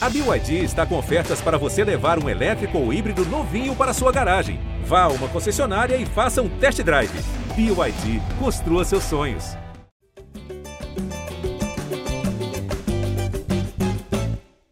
A BYD está com ofertas para você levar um elétrico ou híbrido novinho para sua garagem. Vá a uma concessionária e faça um test drive. BYD, construa seus sonhos.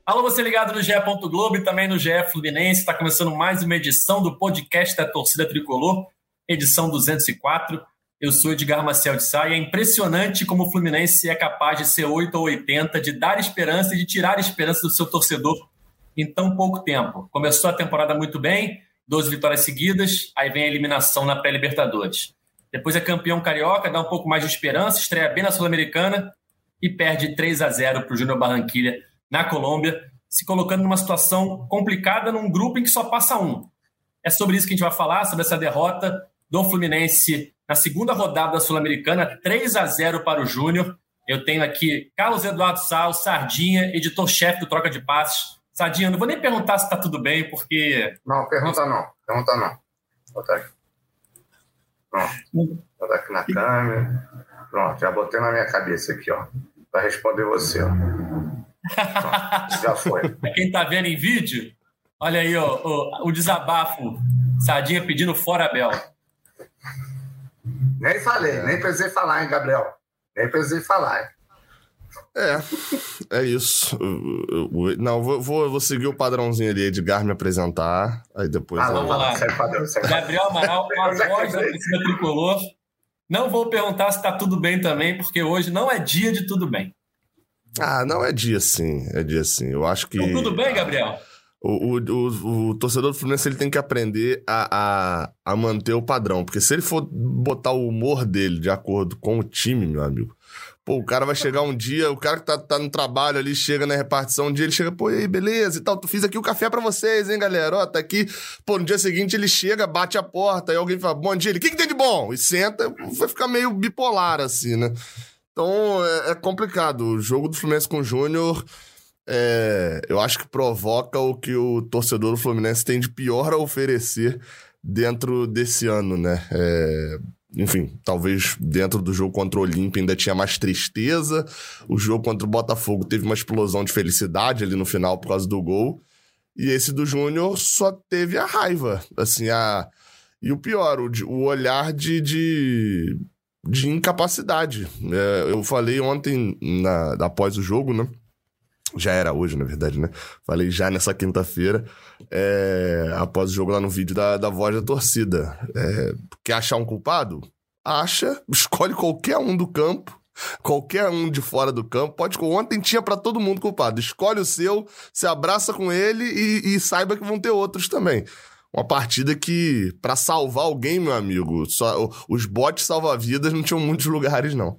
Alô, você ligado no GE. Globo e também no GE Fluminense. Está começando mais uma edição do podcast da Torcida Tricolor, edição 204. Eu sou Edgar Marcel de Sá e é impressionante como o Fluminense é capaz de ser 8 ou 80, de dar esperança e de tirar esperança do seu torcedor em tão pouco tempo. Começou a temporada muito bem, 12 vitórias seguidas, aí vem a eliminação na pré-Libertadores. Depois é campeão carioca, dá um pouco mais de esperança, estreia bem na Sul-Americana e perde 3 a 0 para o Júnior Barranquilha na Colômbia, se colocando numa situação complicada num grupo em que só passa um. É sobre isso que a gente vai falar, sobre essa derrota do Fluminense na segunda rodada da Sul-Americana, 3 a 0 para o Júnior. Eu tenho aqui Carlos Eduardo Sal, Sardinha, editor-chefe do Troca de Passes. Sardinha, não vou nem perguntar se está tudo bem, porque. Não, pergunta não. Pergunta não. Botar aqui. Pronto. Botar aqui na câmera. Pronto, já botei na minha cabeça aqui, ó. Para responder você, ó. Pronto, já foi. Para quem está vendo em vídeo, olha aí ó, o, o desabafo. Sardinha pedindo fora Bel. Nem falei, nem precisei falar, hein, Gabriel? Nem precisei falar, hein? É, é isso. Não, vou, vou, seguir o padrãozinho ali, Edgar me apresentar, aí depois... Ah, eu... vamos lá. Gabriel Amaral, a voz da torcida tricolor. Não vou perguntar se tá tudo bem também, porque hoje não é dia de tudo bem. Ah, não é dia sim, é dia sim. Eu acho que... Então, tudo bem, Gabriel? O, o, o, o, torcedor do Fluminense ele tem que aprender a, a, a, manter o padrão. Porque se ele for botar o humor dele de acordo com o time, meu amigo, pô, o cara vai chegar um dia, o cara que tá, tá no trabalho ali, chega na repartição, um dia ele chega, pô, e aí, beleza e tal, tu fiz aqui o café para vocês, hein, galera? Ó, tá aqui. Pô, no dia seguinte ele chega, bate a porta, aí alguém fala, bom dia, ele, o que, que tem de bom? E senta, vai ficar meio bipolar, assim, né? Então é, é complicado. O jogo do Fluminense com o Júnior é, eu acho que provoca o que o torcedor do Fluminense tem de pior a oferecer dentro desse ano, né? É, enfim, talvez dentro do jogo contra o Olímpia ainda tinha mais tristeza. O jogo contra o Botafogo teve uma explosão de felicidade ali no final por causa do gol. E esse do Júnior só teve a raiva. Assim, a. E o pior, o, o olhar de, de, de incapacidade. É, eu falei ontem, na, após o jogo, né? Já era hoje, na verdade, né? Falei já nessa quinta-feira, é, após o jogo lá no vídeo da, da voz da torcida. É, quer achar um culpado? Acha, escolhe qualquer um do campo, qualquer um de fora do campo. Pode. Ontem tinha para todo mundo culpado. Escolhe o seu, se abraça com ele e, e saiba que vão ter outros também. Uma partida que, para salvar alguém, meu amigo, só, os botes salva-vidas não tinham muitos lugares, não.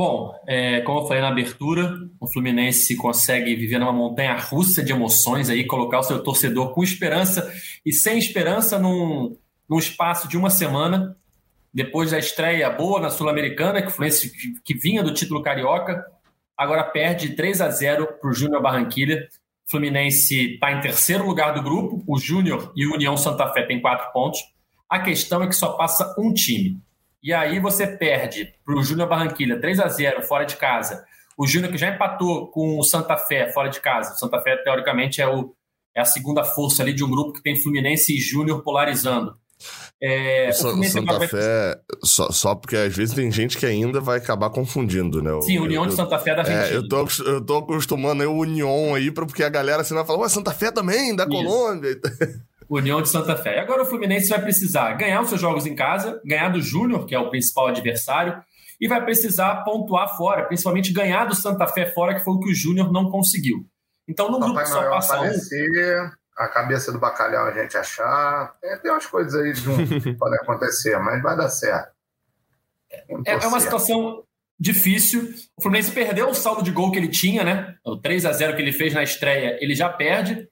Bom, é, como eu falei na abertura, o Fluminense consegue viver numa montanha russa de emoções aí, colocar o seu torcedor com esperança e sem esperança num, num espaço de uma semana, depois da estreia boa na Sul-Americana, que o Fluminense que vinha do título carioca, agora perde 3 a 0 para o Júnior Barranquilha. O Fluminense está em terceiro lugar do grupo, o Júnior e o União Santa Fé têm quatro pontos. A questão é que só passa um time. E aí você perde para o Júnior Barranquilha 3 a 0 fora de casa. O Júnior que já empatou com o Santa Fé fora de casa. O Santa Fé, teoricamente, é, o, é a segunda força ali de um grupo que tem Fluminense e Júnior polarizando. É, o, o Santa vai... Fé, só, só porque às vezes tem gente que ainda vai acabar confundindo, né? Sim, União de Santa Fé da Argentina. É, eu, tô, eu tô acostumando aí o União aí, porque a galera assim vai falar, ué, Santa Fé também, da Isso. Colômbia. União de Santa Fé. E agora o Fluminense vai precisar ganhar os seus jogos em casa, ganhar do Júnior, que é o principal adversário, e vai precisar pontuar fora, principalmente ganhar do Santa Fé fora, que foi o que o Júnior não conseguiu. Então, no Papai grupo só passa aparecer, um. A cabeça do bacalhau a gente achar. Tem, tem umas coisas aí que podem acontecer, mas vai dar certo. É, é, uma situação difícil. O Fluminense perdeu o saldo de gol que ele tinha, né? O 3 a 0 que ele fez na estreia, ele já perde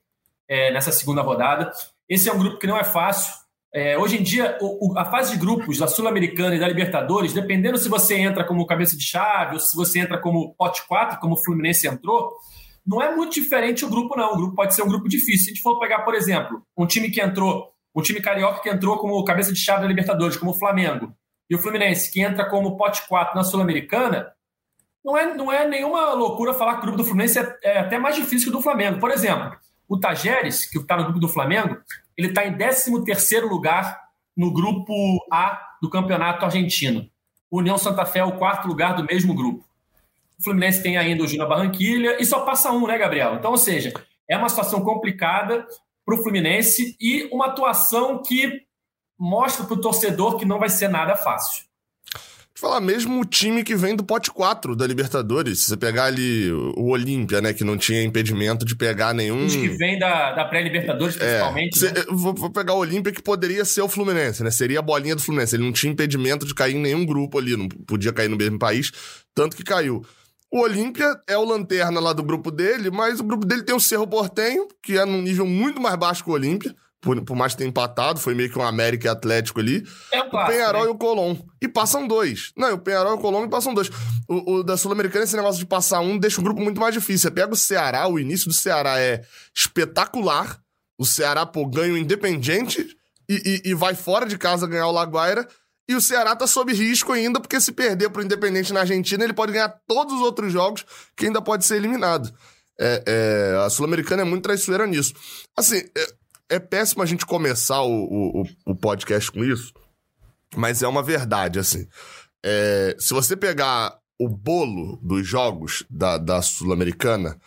é, nessa segunda rodada. Esse é um grupo que não é fácil. É, hoje em dia, o, o, a fase de grupos da Sul-Americana e da Libertadores, dependendo se você entra como cabeça de chave ou se você entra como pote 4, como o Fluminense entrou, não é muito diferente o grupo, não. O grupo pode ser um grupo difícil. Se a gente for pegar, por exemplo, um time que entrou, um time carioca que entrou como cabeça de chave da Libertadores, como o Flamengo, e o Fluminense, que entra como pote 4 na Sul-Americana, não é, não é nenhuma loucura falar que o grupo do Fluminense é, é até mais difícil que o do Flamengo. Por exemplo, o Tajeres, que está no grupo do Flamengo, ele está em 13º lugar no grupo A do Campeonato Argentino. União Santa Fé é o quarto lugar do mesmo grupo. O Fluminense tem ainda o Júnior Barranquilha e só passa um, né, Gabriel? Então, ou seja, é uma situação complicada para o Fluminense e uma atuação que mostra para o torcedor que não vai ser nada fácil falar mesmo o time que vem do pote 4 da Libertadores. Se você pegar ali o Olímpia, né, que não tinha impedimento de pegar nenhum. Os que vem da, da pré-Libertadores, é, principalmente. É, né? vou, vou, pegar o Olímpia, que poderia ser o Fluminense, né? Seria a bolinha do Fluminense. Ele não tinha impedimento de cair em nenhum grupo ali, não podia cair no mesmo país, tanto que caiu. O Olímpia é o lanterna lá do grupo dele, mas o grupo dele tem o Cerro Portenho, que é num nível muito mais baixo que o Olímpia por, por, mais que tenha empatado, foi meio que um América e Atlético ali. É um clássico, o Penharol né? e o Colom. E passam dois. Não, o Penharol e o Colom e passam dois. O, o da Sul-Americana, esse negócio de passar um deixa o grupo muito mais difícil. Você pega o Ceará, o início do Ceará é espetacular. O Ceará, pô, ganha o Independente e, e, e vai fora de casa ganhar o Laguaira. E o Ceará tá sob risco ainda, porque se perder pro Independente na Argentina, ele pode ganhar todos os outros jogos que ainda pode ser eliminado. É, é, a Sul-Americana é muito traiçoeira nisso. Assim, é, é péssimo a gente começar o, o, o podcast com isso, mas é uma verdade, assim. É, se você pegar o bolo dos jogos da, da Sul-Americana,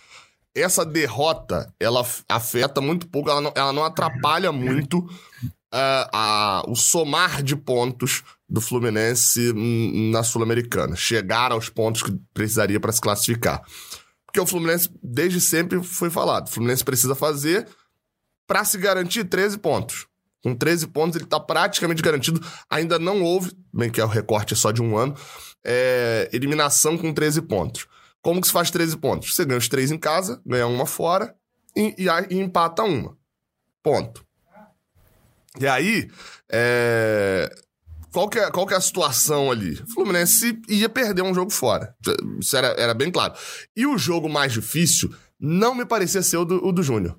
essa derrota, ela afeta muito pouco, ela não, ela não atrapalha muito uh, a, o somar de pontos do Fluminense na Sul-Americana. Chegar aos pontos que precisaria para se classificar. Porque o Fluminense, desde sempre, foi falado. O Fluminense precisa fazer para se garantir 13 pontos. Com 13 pontos, ele está praticamente garantido. Ainda não houve, bem que é o recorte só de um ano, é, eliminação com 13 pontos. Como que se faz 13 pontos? Você ganha os três em casa, ganha uma fora e, e, e empata uma. Ponto. E aí, é... qual, que é, qual que é a situação ali? O Fluminense ia perder um jogo fora. Isso era, era bem claro. E o jogo mais difícil não me parecia ser o do, o do Júnior.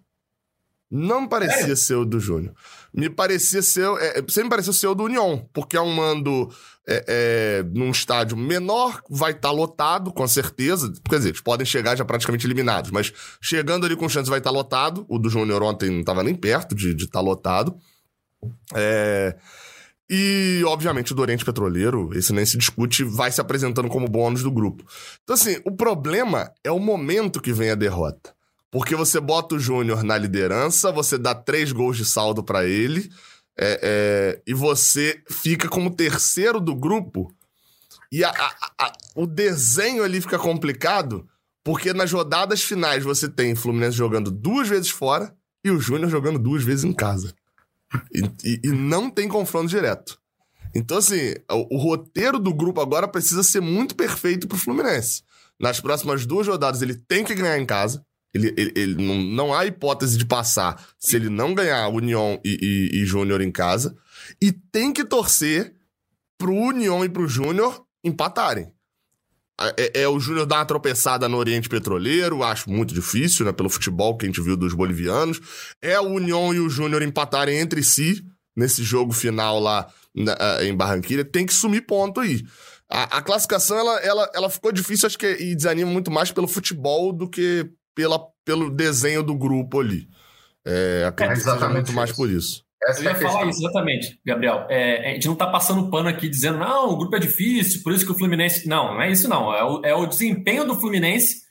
Não me parecia é. ser o do Júnior. Me parecia ser. É, sempre me pareceu ser o do União, porque é um mando é, é, num estádio menor, vai estar tá lotado, com certeza. Quer dizer, eles podem chegar já praticamente eliminados, mas chegando ali com chance vai estar tá lotado. O do Júnior ontem não estava nem perto de estar tá lotado. É. E, obviamente, o do Oriente Petroleiro, esse nem se discute, vai se apresentando como bônus do grupo. Então, assim, o problema é o momento que vem a derrota. Porque você bota o Júnior na liderança, você dá três gols de saldo para ele, é, é, e você fica como terceiro do grupo. E a, a, a, o desenho ali fica complicado, porque nas rodadas finais você tem Fluminense jogando duas vezes fora e o Júnior jogando duas vezes em casa. E, e, e, não tem confronto direto. Então, assim, o, o, roteiro do grupo agora precisa ser muito perfeito pro Fluminense. Nas próximas duas rodadas ele tem que ganhar em casa. Ele, ele, ele não, não, há hipótese de passar se ele não ganhar União e, e, e Júnior em casa. E tem que torcer pro União e pro Júnior empatarem. É, é, o Júnior dar uma tropeçada no Oriente Petroleiro, acho muito difícil, né? Pelo futebol que a gente viu dos bolivianos. É o União e o Júnior empatarem entre si nesse jogo final lá na, em Barranquilla. Tem que sumir ponto aí. A, a, classificação, ela, ela, ela ficou difícil, acho que, e desanima muito mais pelo futebol do que pela, pelo desenho do grupo ali. É, acredito é, que seja muito mais por isso. Essa eu ia é falar isso, exatamente, Gabriel. É, a gente não está passando pano aqui dizendo, não, o grupo é difícil, por isso que o Fluminense. Não, não é isso, não. É o, é o desempenho do Fluminense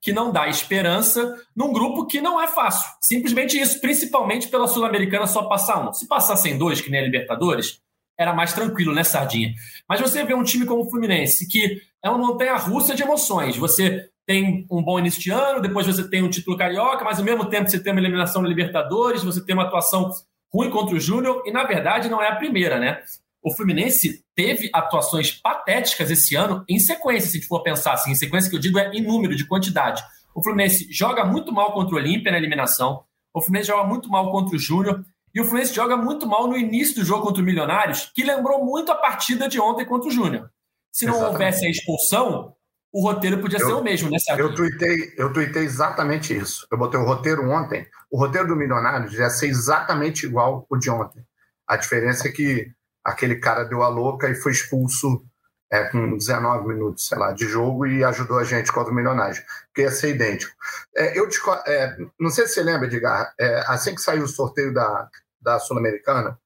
que não dá esperança num grupo que não é fácil. Simplesmente isso, principalmente pela Sul-Americana só passar um. Se passassem dois, que nem a Libertadores, era mais tranquilo, né, Sardinha? Mas você vê um time como o Fluminense, que é uma montanha russa de emoções. Você tem um bom início de ano, depois você tem um título carioca, mas ao mesmo tempo você tem uma eliminação na Libertadores, você tem uma atuação ruim contra o Júnior, e na verdade não é a primeira, né? O Fluminense teve atuações patéticas esse ano em sequência, se a gente for pensar assim, em sequência que eu digo é em número, de quantidade. O Fluminense joga muito mal contra o Olímpia na eliminação, o Fluminense joga muito mal contra o Júnior, e o Fluminense joga muito mal no início do jogo contra o Milionários, que lembrou muito a partida de ontem contra o Júnior. Se não Exatamente. houvesse a expulsão, o roteiro podia eu, ser o mesmo, né, Sérgio? Eu tuitei, eu tuitei exatamente isso. Eu botei o roteiro ontem. O roteiro do Milionários ia ser exatamente igual o de ontem. A diferença é que aquele cara deu a louca e foi expulso é, com 19 minutos, sei lá, de jogo e ajudou a gente contra o Milionário, porque ia ser idêntico. É, eu é, não sei se você lembra, Edgar, é, assim que saiu o sorteio da, da Sul-Americana,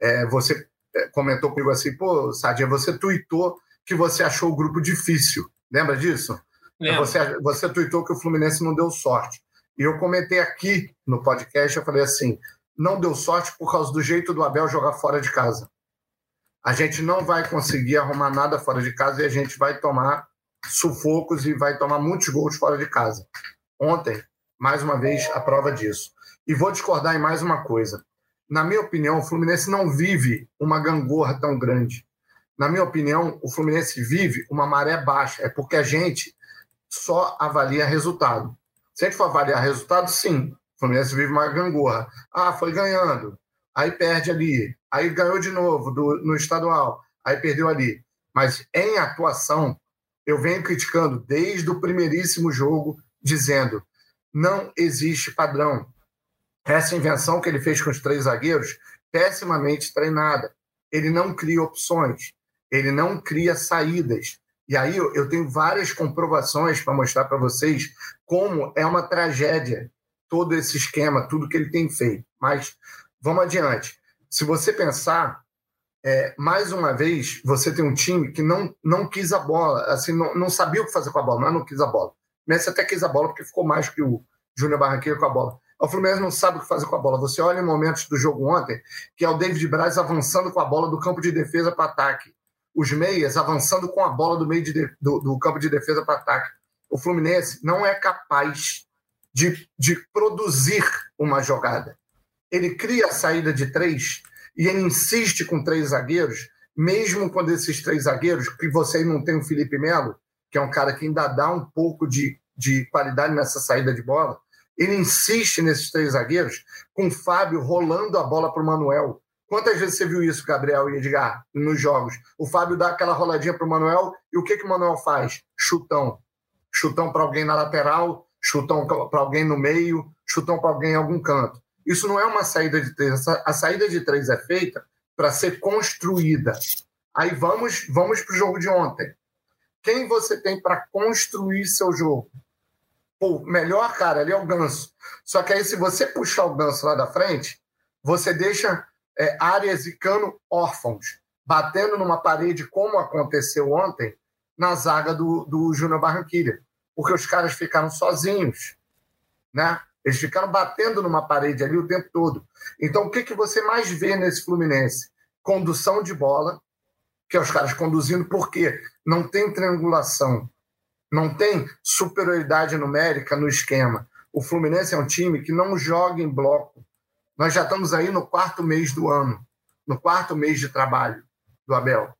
é, você é, comentou comigo assim, pô, Sadinha, você tuitou que você achou o grupo difícil. Lembra disso? Você, você tuitou que o Fluminense não deu sorte. E eu comentei aqui no podcast, eu falei assim, não deu sorte por causa do jeito do Abel jogar fora de casa. A gente não vai conseguir arrumar nada fora de casa e a gente vai tomar sufocos e vai tomar muitos gols fora de casa. Ontem, mais uma vez, a prova disso. E vou discordar em mais uma coisa. Na minha opinião, o Fluminense não vive uma gangorra tão grande. Na minha opinião, o Fluminense vive uma maré baixa. É porque a gente só avalia resultado. Se a gente for avaliar resultado, sim, o Fluminense vive uma gangorra. Ah, foi ganhando, aí perde ali, aí ganhou de novo do, no estadual, aí perdeu ali. Mas em atuação, eu venho criticando desde o primeiríssimo jogo, dizendo não existe padrão. Essa invenção que ele fez com os três zagueiros, pessimamente treinada. Ele não cria opções, ele não cria saídas. E aí eu tenho várias comprovações para mostrar para vocês como é uma tragédia todo esse esquema, tudo que ele tem feito. Mas vamos adiante. Se você pensar, é, mais uma vez, você tem um time que não, não quis a bola, assim, não, não sabia o que fazer com a bola, é não quis a bola. Messi até quis a bola porque ficou mais que o Júnior Barranquilla com a bola. O Fluminense não sabe o que fazer com a bola. Você olha em momentos do jogo ontem, que é o David Braz avançando com a bola do campo de defesa para ataque. Os meias avançando com a bola do meio de, do, do campo de defesa para ataque. O Fluminense não é capaz de, de produzir uma jogada ele cria a saída de três e ele insiste com três zagueiros, mesmo quando esses três zagueiros, que você não tem o Felipe Melo, que é um cara que ainda dá um pouco de, de qualidade nessa saída de bola, ele insiste nesses três zagueiros, com o Fábio rolando a bola para o Manuel. Quantas vezes você viu isso, Gabriel e Edgar, nos jogos? O Fábio dá aquela roladinha para o Manuel e o que, que o Manuel faz? Chutão. Chutão para alguém na lateral, chutão para alguém no meio, chutão para alguém em algum canto. Isso não é uma saída de três. A saída de três é feita para ser construída. Aí vamos, vamos para o jogo de ontem. Quem você tem para construir seu jogo? Pô, melhor cara ali é o Ganso. Só que aí, se você puxar o Ganso lá da frente, você deixa é, áreas e cano órfãos, batendo numa parede, como aconteceu ontem, na zaga do, do Júnior Barranquilha. Porque os caras ficaram sozinhos. Né? Eles ficaram batendo numa parede ali o tempo todo. Então, o que, que você mais vê nesse Fluminense? Condução de bola, que é os caras conduzindo, porque não tem triangulação, não tem superioridade numérica no esquema. O Fluminense é um time que não joga em bloco. Nós já estamos aí no quarto mês do ano, no quarto mês de trabalho do Abel.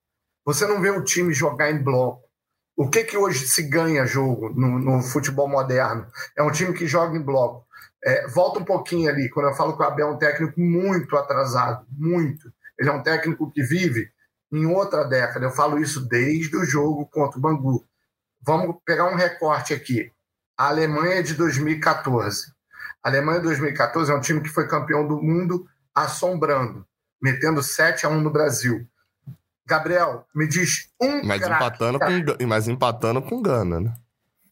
Você não vê o time jogar em bloco. O que, que hoje se ganha jogo no, no futebol moderno? É um time que joga em bloco. É, volta um pouquinho ali, quando eu falo que o Abel é um técnico muito atrasado, muito. Ele é um técnico que vive em outra década. Eu falo isso desde o jogo contra o Bangu. Vamos pegar um recorte aqui. A Alemanha de 2014. A Alemanha de 2014 é um time que foi campeão do mundo assombrando, metendo 7 a 1 no Brasil. Gabriel, me diz um mas empatando com Mas empatando com Gana, né?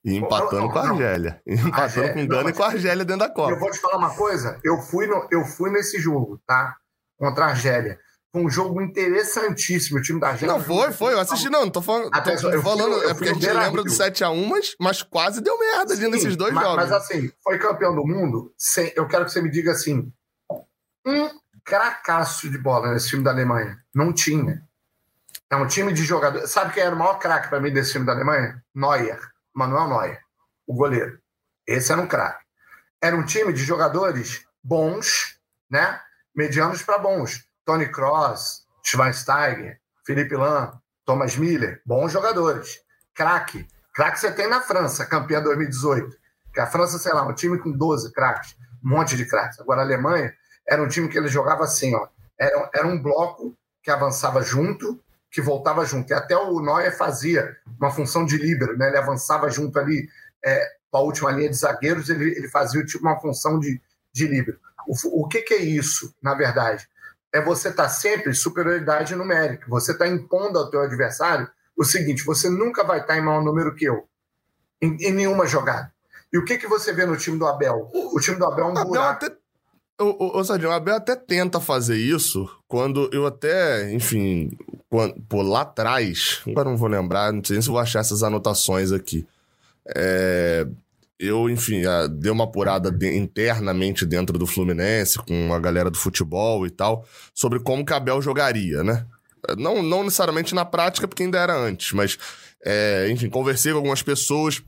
E empatando com a Argélia. Empatando Argélia, com Gana e com a Argélia dentro da Copa. Eu vou te falar uma coisa. Eu fui, no, eu fui nesse jogo, tá? Contra a Argélia. Foi um jogo interessantíssimo. O time da Argélia. Não, foi, foi. Eu assisti, não. Não tô falando. Até, tô eu falando fui, eu é porque a gente lembra do 7x1, mas, mas quase deu merda ali nesses dois mas, jogos. Mas assim, foi campeão do mundo. Sem, eu quero que você me diga assim: um cracaço de bola nesse time da Alemanha. Não tinha. É um time de jogador. Sabe quem era o maior craque para mim desse time da Alemanha? Neuer. Manuel Neuer, o goleiro. Esse era um craque. Era um time de jogadores bons, né? Medianos para bons. Tony Cross, Schweinsteiger, Felipe Lan, Thomas Miller, bons jogadores. Craque. Craque você tem na França, campeã 2018. Que a França, sei lá, um time com 12 craques, um monte de craques. Agora a Alemanha era um time que ele jogava assim, ó. Era, era um bloco que avançava junto, que voltava junto. E até o Neuer fazia uma função de líbero, né? Ele avançava junto ali é, com a última linha de zagueiros, ele, ele fazia tipo uma função de, de líbero. O, o que, que é isso, na verdade? É você estar tá sempre superioridade numérica. Você está impondo ao teu adversário o seguinte: você nunca vai estar em maior número que eu, em, em nenhuma jogada. E o que, que você vê no time do Abel? O time do Abel é um Abel buraco. até. O, o, Sardinho, o Abel até tenta fazer isso quando eu até, enfim, quando, pô, lá atrás, agora não vou lembrar, não sei nem se vou achar essas anotações aqui. É, eu, enfim, dei uma apurada de, internamente dentro do Fluminense, com a galera do futebol e tal, sobre como que Abel jogaria, né? Não, não necessariamente na prática, porque ainda era antes, mas, é, enfim, conversei com algumas pessoas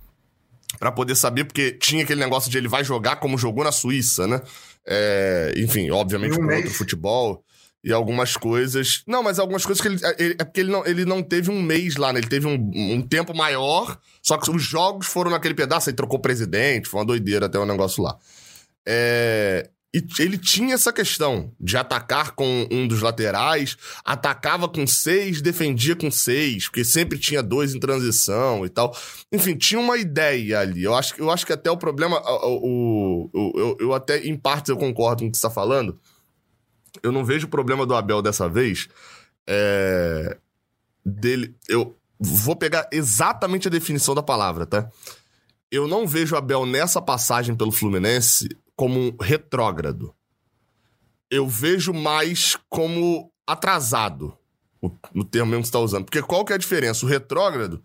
para poder saber, porque tinha aquele negócio de ele vai jogar como jogou na Suíça, né? É, enfim, obviamente um com outro futebol e algumas coisas. Não, mas algumas coisas que ele. ele é porque ele não, ele não teve um mês lá, né? Ele teve um, um tempo maior, só que os jogos foram naquele pedaço, aí trocou presidente, foi uma doideira até o um negócio lá. É, e ele tinha essa questão de atacar com um dos laterais, atacava com seis, defendia com seis, porque sempre tinha dois em transição e tal. Enfim, tinha uma ideia ali. Eu acho, eu acho que até o problema. O, o, o eu, eu até, em partes, eu concordo com o que você está falando. Eu não vejo o problema do Abel dessa vez. É, dele. Eu vou pegar exatamente a definição da palavra, tá? Eu não vejo o Abel nessa passagem pelo Fluminense como um retrógrado. Eu vejo mais como atrasado, no termo mesmo que você está usando. Porque qual que é a diferença? O retrógrado,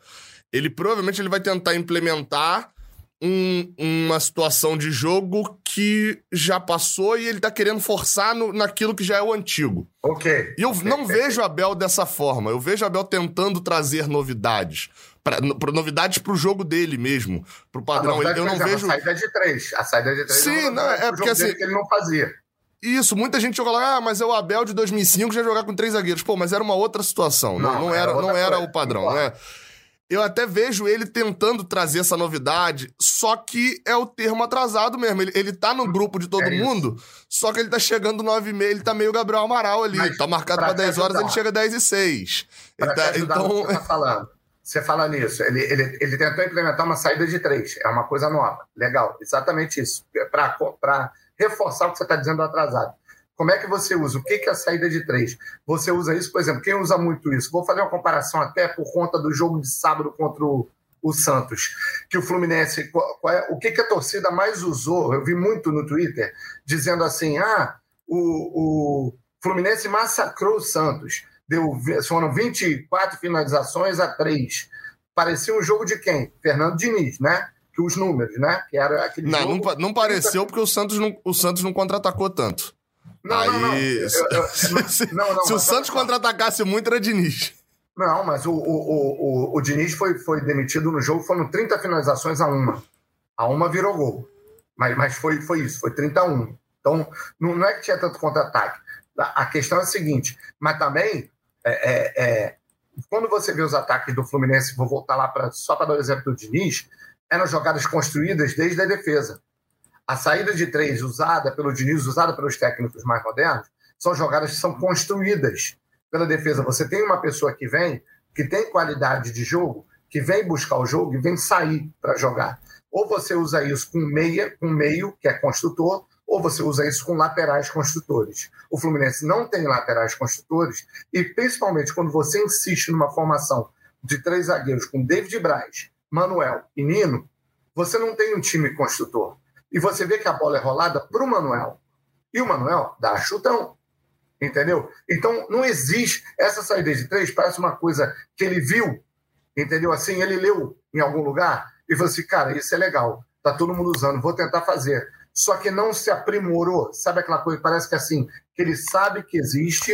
ele provavelmente ele vai tentar implementar um, uma situação de jogo que já passou e ele tá querendo forçar no, naquilo que já é o antigo. Ok. E eu não vejo Abel dessa forma. Eu vejo Abel tentando trazer novidades. Pra, pra, novidades pro jogo dele mesmo, pro padrão. eu não vejo. A saída de três. A saída de três. Sim, não, é porque assim. Que ele não fazia. Isso, muita gente joga lá, ah, mas é o Abel de 2005 já jogar com três zagueiros. Pô, mas era uma outra situação. Não, não, não era, não era o padrão, né? Eu até vejo ele tentando trazer essa novidade, só que é o termo atrasado mesmo. Ele, ele tá no grupo de todo é mundo, só que ele tá chegando 9 e meia, ele tá meio Gabriel Amaral ali. Mas, tá marcado pra, pra 10 horas, ele chega 10 e 6. Pra tá, então. Você tá falando. Você fala nisso. Ele, ele, ele tentou implementar uma saída de três. É uma coisa nova. Legal. Exatamente isso. Para reforçar o que você está dizendo do atrasado. Como é que você usa? O que é a saída de três? Você usa isso, por exemplo, quem usa muito isso? Vou fazer uma comparação até por conta do jogo de sábado contra o, o Santos, que o Fluminense, é, o que, que, a torcida mais usou? Eu vi muito no Twitter dizendo assim: ah, o, o Fluminense massacrou o Santos, deu, foram 24 finalizações a três. Parecia um jogo de quem? Fernando Diniz, né? Que os números, né? Que era aquele não, jogo... não, não pareceu porque o Santos não, o Santos não contra-atacou tanto. Não, Aí, não, não. Eu, eu, se, não, não, se o Santos contra-atacasse muito, era Diniz. Não, mas o, o, o, o, o Diniz foi, foi demitido no jogo, foram 30 finalizações a uma. A uma virou gol. Mas, mas foi, foi isso, foi 31. Então, não, é que tinha tanto contra-ataque. A, a questão é a seguinte, mas também, é, é, é, quando você vê os ataques do Fluminense, vou voltar lá pra, só para dar o exemplo do Diniz, eram jogadas construídas desde a defesa a saída de três usada pelo Diniz, usada pelos técnicos mais modernos, são jogadas que são construídas pela defesa. Você tem uma pessoa que vem, que tem qualidade de jogo, que vem buscar o jogo e vem sair para jogar. Ou você usa isso com meia, com meio, que é construtor, ou você usa isso com laterais construtores. O Fluminense não tem laterais construtores, e principalmente quando você insiste numa formação de três zagueiros com David Braz, Manuel e Nino, você não tem um time construtor e você vê que a bola é rolada para o Manuel. E o Manuel dá chutão. Entendeu? Então, não existe. Essa saída de três parece uma coisa que ele viu, entendeu? Assim, ele leu em algum lugar e falou assim: cara, isso é legal, tá todo mundo usando, vou tentar fazer. Só que não se aprimorou. Sabe aquela coisa? Parece que assim, que ele sabe que existe,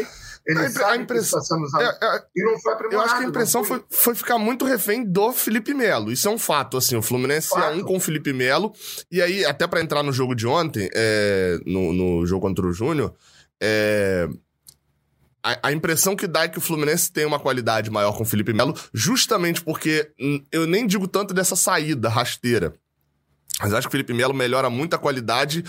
ele a, sabe a impressão, que está sendo usado. É, é, e não foi aprimorado. Eu acho que a impressão foi, foi ficar muito refém do Felipe Melo. Isso é um fato, assim. O Fluminense fato. é um com o Felipe Melo. E aí, até para entrar no jogo de ontem, é, no, no jogo contra o Júnior, é, a, a, impressão que dá é que o Fluminense tem uma qualidade maior com o Felipe Melo, justamente porque eu nem digo tanto dessa saída rasteira. Mas acho que o Felipe Melo melhora muito a qualidade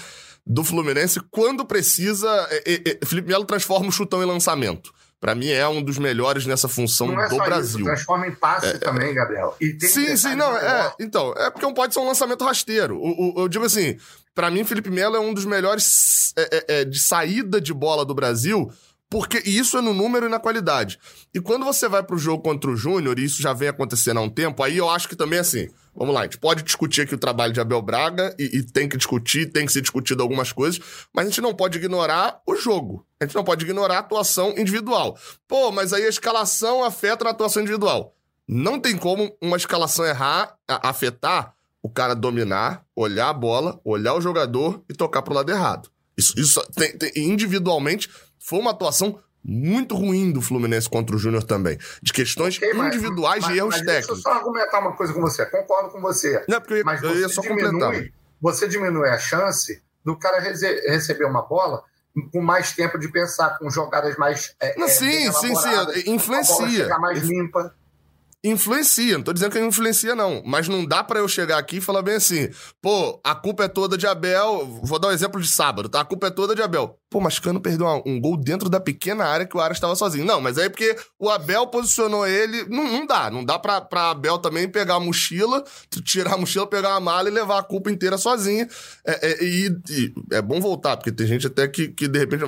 do Fluminense quando precisa. É, é, Felipe Melo transforma o chutão em lançamento. Para mim é um dos melhores nessa função não é do Brasil. Isso, transforma em passe é, também, Gabriel. sim, sim, não, é. Então, é porque não pode ser um lançamento rasteiro. O, o, eu digo assim, para mim, Felipe Melo é um dos melhores é, é, é, de saída de bola do Brasil Porque isso é no número e na qualidade. E quando você vai pro jogo contra o Júnior, e isso já vem acontecendo há um tempo, aí eu acho que também assim. Vamos lá, a gente pode discutir aqui o trabalho de Abel Braga e, e, tem que discutir, tem que ser discutido algumas coisas, mas a gente não pode ignorar o jogo. A gente não pode ignorar a atuação individual. Pô, mas aí a escalação afeta na atuação individual. Não tem como uma escalação errar, afetar o cara dominar, olhar a bola, olhar o jogador e tocar pro lado errado. Isso, isso tem, tem, individualmente foi uma atuação muito ruim do Fluminense contra o Júnior também. De questões okay, mas, individuais mas, e erros mas técnicos. Deixa eu só argumentar uma coisa com você. Concordo com você. Não, porque mas eu ia só diminui, completar. Você diminui a chance do cara receber uma bola com mais tempo de pensar, com jogadas mais. É, Não, sim, sim, sim. Influencia. A bola ficar mais limpa influencia. Não tô dizendo que influencia, não. Mas não dá para eu chegar aqui e falar bem assim, pô, a culpa é toda de Abel. Vou dar um exemplo de sábado, tá? A culpa é toda de Abel. Pô, mas Cano perdeu um, gol dentro da pequena área que o Aras estava sozinho. Não, mas aí é porque o Abel posicionou ele. Não, não dá. Não dá pra, pra Abel também pegar a mochila, tirar a mochila, pegar a mala e levar a culpa inteira sozinha. É, é, e, e é bom voltar, porque tem gente até que, que de repente.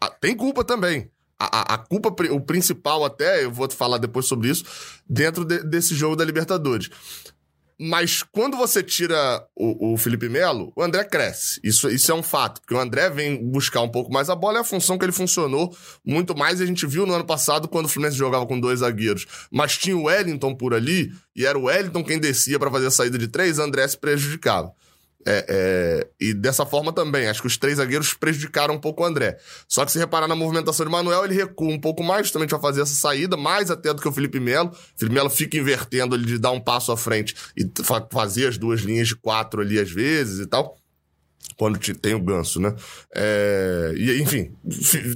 Ah, tem culpa também a, a, culpa, o principal até, eu vou falar depois sobre isso, dentro de, desse jogo da Libertadores. Mas quando você tira o, o, Felipe Melo, o André cresce. Isso, isso é um fato, porque o André vem buscar um pouco mais a bola, é a função que ele funcionou muito mais. A gente viu no ano passado, quando o Fluminense jogava com dois zagueiros, mas tinha o Wellington por ali, e era o Wellington quem descia para fazer a saída de três, André se prejudicava. É, é, e dessa forma também, acho que os três zagueiros prejudicaram um pouco o André. Só que se reparar na movimentação de Manuel, ele recua um pouco mais, justamente para fazer essa saída, mais até do que o Felipe Melo. O Felipe Melo fica invertendo ele de dar um passo à frente e fazer as duas linhas de quatro ali às vezes e tal. Quando tem o ganso, né? É, e, enfim,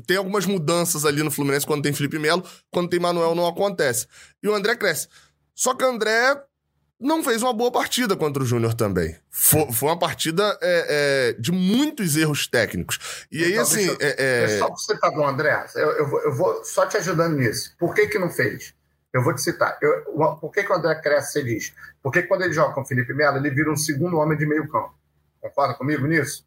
tem algumas mudanças ali no Fluminense quando tem Felipe Melo, quando tem Manuel não acontece. E o André cresce. Só que o André não fez uma boa partida contra o Júnior também. Foi, foi, uma partida é, é, de muitos erros técnicos. E aí, então, assim. Deixa, é, é... Só você citar do André, eu, eu, vou, eu, vou, só te ajudando nisso. Por que, que não fez? Eu vou te citar. Eu, por que, que o André cresce feliz? Porque quando ele joga com o Felipe Melo, ele vira um segundo homem de meio campo. Concorda comigo nisso?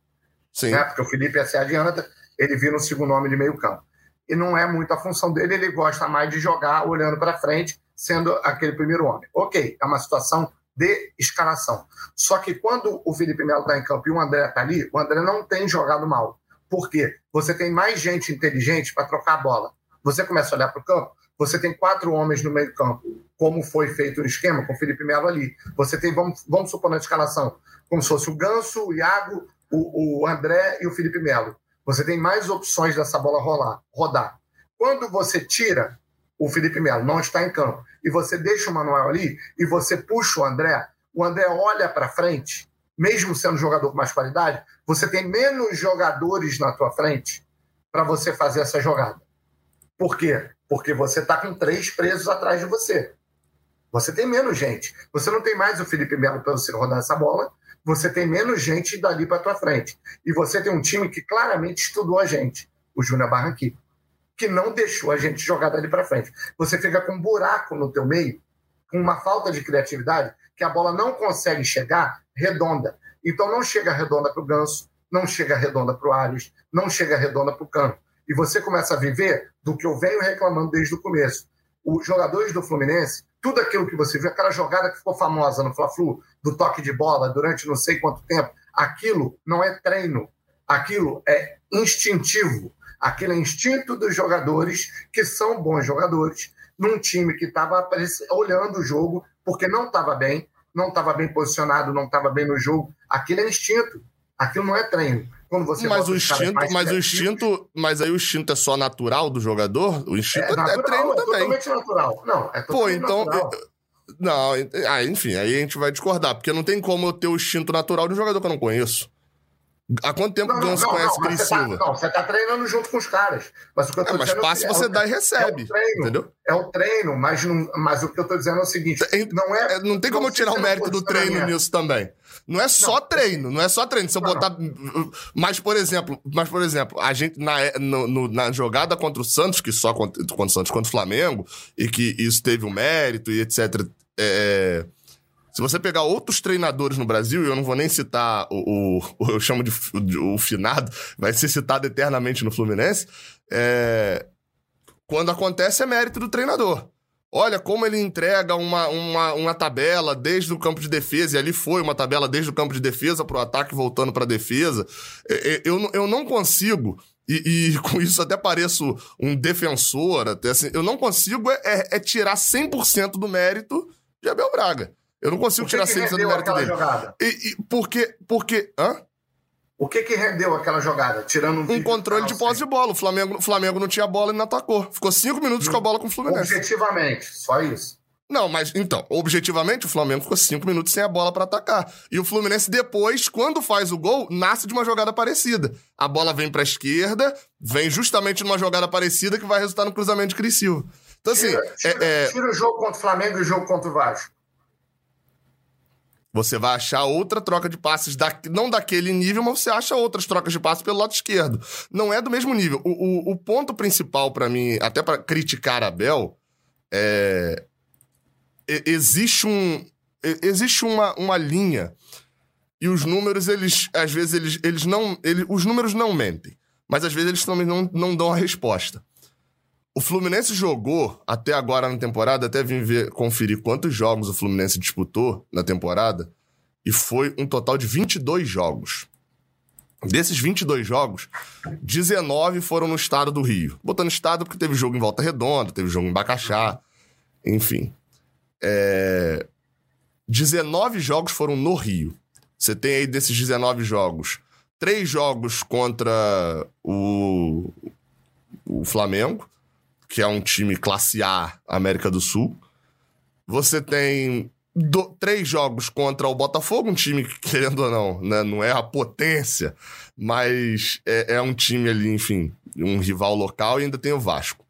Sim. Né? Porque o Felipe se adianta, ele vira um segundo homem de meio campo. E não é muito a função dele, ele gosta mais de jogar olhando para frente sendo aquele primeiro homem. Ok, é uma situação de escalação. Só que quando o Felipe Melo está em campo e o André está ali, o André não tem jogado mal. Por quê? Você tem mais gente inteligente para trocar a bola. Você começa a olhar para o campo, você tem quatro homens no meio campo, como foi feito o esquema com o Felipe Melo ali. Você tem, vamos, vamos supor na escalação, como se fosse o Ganso, o Iago, o, o André e o Felipe Melo. Você tem mais opções dessa bola rolar, rodar. Quando você tira o Felipe Melo não está em campo, e você deixa o Manuel ali, e você puxa o André, o André olha para frente, mesmo sendo jogador com mais qualidade, você tem menos jogadores na tua frente para você fazer essa jogada. Por quê? Porque você está com três presos atrás de você. Você tem menos gente. Você não tem mais o Felipe Melo para você rodar essa bola. Você tem menos gente dali para tua frente. E você tem um time que claramente estudou a gente, o Júnior Barranquilla que não deixou a gente jogar dali para frente. Você fica com um buraco no teu meio, com uma falta de criatividade, que a bola não consegue chegar redonda. Então não chega redonda para o Ganso, não chega redonda para o Ares, não chega redonda para o Campo. E você começa a viver do que eu venho reclamando desde o começo. Os jogadores do Fluminense, tudo aquilo que você viu, aquela jogada que ficou famosa no Fla-Flu, do toque de bola durante não sei quanto tempo, aquilo não é treino, aquilo é instintivo aquele instinto dos jogadores, que são bons jogadores, num time que estava olhando o jogo, porque não estava bem, não estava bem posicionado, não estava bem no jogo. Aquilo é instinto. Aquilo não é treino. Quando você mas o instinto, mas o instinto, mas aí o instinto é só natural do jogador? O instinto é, natural, é treino é também. totalmente natural. Não, é totalmente Pô, então, natural. Não, ah, enfim, aí a gente vai discordar, porque não tem como eu ter o instinto natural de um jogador que eu não conheço. Há quanto tempo o Ganso conhece Cris tá- Silva? Não, você tá treinando junto com os caras. Mas o que eu tô é, mas dizendo passe é, você é, dá e recebe. É o treino, entendeu? É o treino, mas, não, mas o que eu tô dizendo é o seguinte: não é. é não tem como eu tirar o mérito do treino nisso também. Não é só não. treino, não é só treino. Se eu não, botar. Mas, por exemplo, mas, por exemplo, a gente, na, no, na jogada contra o Santos, que só contra, contra o Santos contra o Flamengo, e que isso teve um mérito e etc. É, se você pegar outros treinadores no Brasil, e eu não vou nem citar o, o eu chamo de o finado, vai ser citado eternamente no Fluminense, é, Quando acontece, é mérito do treinador. Olha como ele entrega uma, uma, uma tabela desde o campo de defesa, e ali foi uma tabela desde o campo de defesa para o ataque voltando para a defesa. Eu, eu não consigo, e, e, com isso até pareço um defensor, até assim, eu não consigo é, é, é tirar 100% do mérito de Abel Braga. Eu não consigo tirar 100% que do mérito dele. Jogada? E, e, porque, porque. Hã? O que que rendeu aquela jogada? Tirando um, um controle de posse de bola. O Flamengo, Flamengo não tinha bola e não atacou. Ficou cinco minutos com a bola com o Fluminense. Objetivamente, só isso. Não, mas então, objetivamente, o Flamengo ficou cinco minutos sem a bola para atacar. E o Fluminense, depois, quando faz o gol, nasce de uma jogada parecida. A bola vem pra esquerda, vem justamente numa jogada parecida que vai resultar no cruzamento de Cris Silva. Então, assim. Tira, tira, é, é... tira o jogo contra o Flamengo e o jogo contra o Vasco. Você vai achar outra troca de passes, da, não daquele nível, mas você acha outras trocas de passes pelo lado esquerdo. Não é do mesmo nível. O, o, o ponto principal para mim, até para criticar a Bel, é. Existe um. Existe uma, uma linha. E os números, eles, às vezes, eles, eles não. Eles, os números não mentem. Mas às vezes eles também não, não dão a resposta. O Fluminense jogou até agora na temporada, até vim ver, conferir quantos jogos o Fluminense disputou na temporada, e foi um total de 22 jogos. Desses 22 jogos, 19 foram no estado do Rio. Botando estado porque teve jogo em Volta Redonda, teve jogo em Bacaxá, enfim. É... 19 jogos foram no Rio. Você tem aí desses 19 jogos, três jogos contra o, o Flamengo, que é um time classe A América do Sul. Você tem do, três jogos contra o Botafogo, um time que, querendo ou não, né, não é a potência, mas é, é, um time ali, enfim, um rival local e ainda tem o Vasco.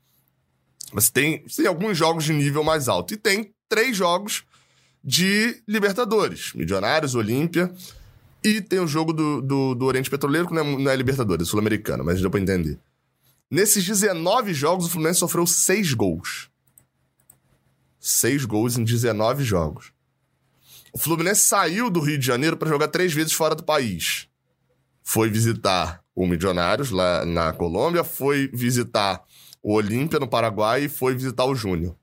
Você tem, tem alguns jogos de nível mais alto. E tem três jogos de Libertadores: Milionários, Olímpia. E tem o jogo do, do, do Oriente Petroleiro, que não é, não é Libertadores, é Sul-Americano, mas deu pra entender. Nesses 19 jogos, o Fluminense sofreu 6 gols. 6 gols em 19 jogos. O Fluminense saiu do Rio de Janeiro para jogar três vezes fora do país. Foi visitar o Milionários, lá na Colômbia, foi visitar o Olímpia, no Paraguai, e foi visitar o Júnior.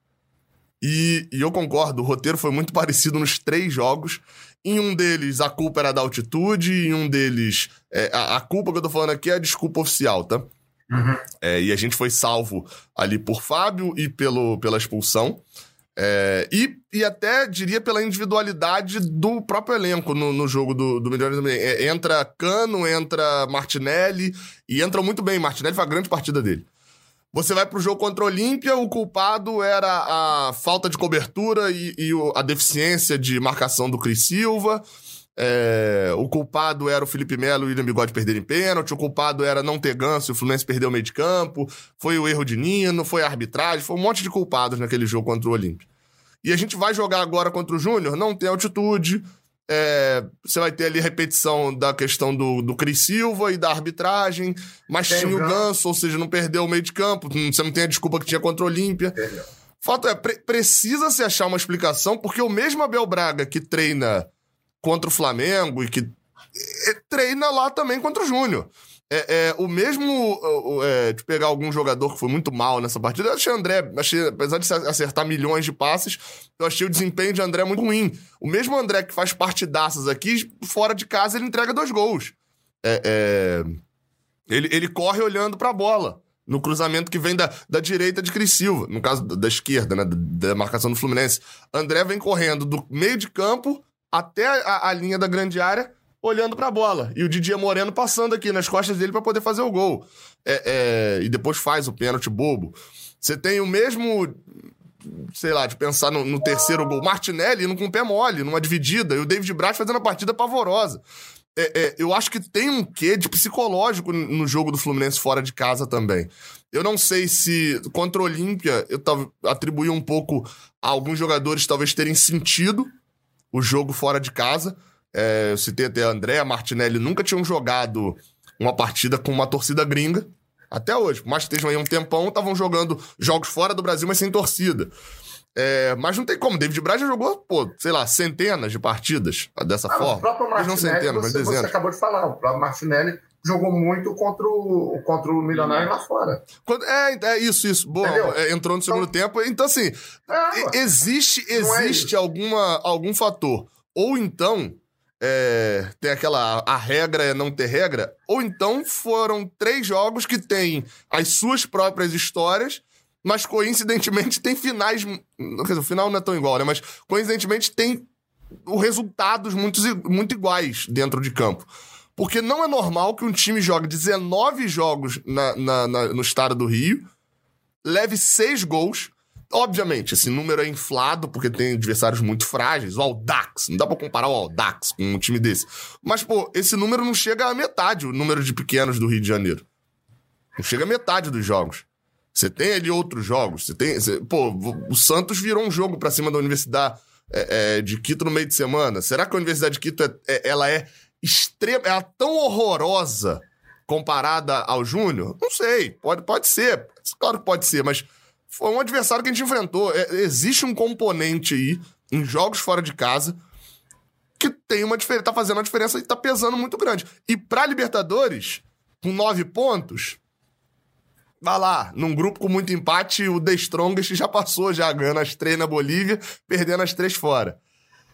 E, e, eu concordo, o roteiro foi muito parecido nos três jogos. Em um deles, a culpa era da altitude, em um deles, é, a, a, culpa que eu tô falando aqui é a desculpa oficial, tá? Uhum. É, e a gente foi salvo ali por Fábio e pelo, pela expulsão. É, e, e até diria pela individualidade do próprio elenco no, no jogo do, do Milhões também. É, entra Cano, entra Martinelli e entra muito bem. Martinelli foi a grande partida dele. Você vai pro jogo contra o Olímpia, o culpado era a falta de cobertura e, e a deficiência de marcação do Cris Silva. É, o culpado era o Felipe Melo e o William Bigode perderem pênalti, o culpado era não ter ganso e o Fluminense perdeu o meio de campo, foi o erro de Nino, foi a arbitragem, foi um monte de culpados naquele jogo contra o Olímpio. E a gente vai jogar agora contra o Júnior, não tem altitude, é, você vai ter ali repetição da questão do, do Cris Silva e da arbitragem, mas tem tinha o ganso, ou seja, não perdeu o meio de campo, você não tem a desculpa que tinha contra o Olímpia. Fato é, pre precisa se achar uma explicação, porque o mesmo Abel Braga que treina contra o Flamengo e que é, treina lá também contra o Júnior. É, é, o mesmo é, de pegar algum jogador que foi muito mal nessa partida, eu achei André, achei, apesar de acertar milhões de passes, eu achei o desempenho de André muito ruim. O mesmo André que faz partidaças aqui, fora de casa, ele entrega dois gols. É, é, ele, ele corre olhando para a bola. No cruzamento que vem da, da direita de Cris Silva, no caso da, da esquerda, né? Da, da marcação do Fluminense. André vem correndo do meio de campo até a, a linha da grande área, olhando para a bola. E o Didier Moreno passando aqui nas costas dele para poder fazer o gol. É, é, e depois faz o pênalti bobo. Você tem o mesmo. Sei lá, de pensar no, no terceiro gol. Martinelli indo com o pé mole, numa dividida. E o David Braz fazendo a partida pavorosa. É, é, eu acho que tem um quê de psicológico no jogo do Fluminense fora de casa também. Eu não sei se contra o Olímpia eu atribuí um pouco a alguns jogadores talvez terem sentido o jogo fora de casa. É, eu citei até André, Martinelli nunca tinham jogado uma partida com uma torcida gringa. Até hoje. Por mais que estejam aí um tempão, estavam jogando jogos fora do Brasil, mas sem torcida. É, mas não tem como. David Braz já jogou, pô, sei lá, centenas de partidas dessa ah, forma. O próprio Martinelli, não centenas, você, mas dezenas. você acabou de falar, o próprio Martinelli jogou muito contra o, contra o Milionário lá fora. É, é isso, isso. Boa, é, entrou no segundo então, tempo. Então, assim, é, existe, é existe alguma, algum fator. Ou então, é, tem aquela. A regra é não ter regra. Ou então foram três jogos que têm as suas próprias histórias, mas coincidentemente tem finais. Quer dizer, o final não é tão igual, né? Mas coincidentemente tem resultados muito, muito iguais dentro de campo. Porque não é normal que um time jogue 19 jogos na, na, na, no estado do Rio, leve 6 gols. Obviamente, esse número é inflado porque tem adversários muito frágeis. O Aldax, não dá pra comparar o Aldax com um time desse. Mas, pô, esse número não chega a metade, o número de pequenos do Rio de Janeiro. Não chega a metade dos jogos. Você tem ali outros jogos. Você tem. Você, pô, o Santos virou um jogo pra cima da Universidade é, é, de Quito no meio de semana. Será que a Universidade de Quito é, é ela é extrema, ela é tão horrorosa comparada ao Júnior? Não sei, pode, pode ser, claro que pode ser, mas foi um adversário que a gente enfrentou. É, existe um componente aí, em jogos fora de casa, que tem uma diferença, tá fazendo uma diferença e tá pesando muito grande. E pra Libertadores, com nove pontos, vai lá, num grupo com muito empate, o The Strongest já passou, já ganhando as três na Bolívia, perdendo as três fora.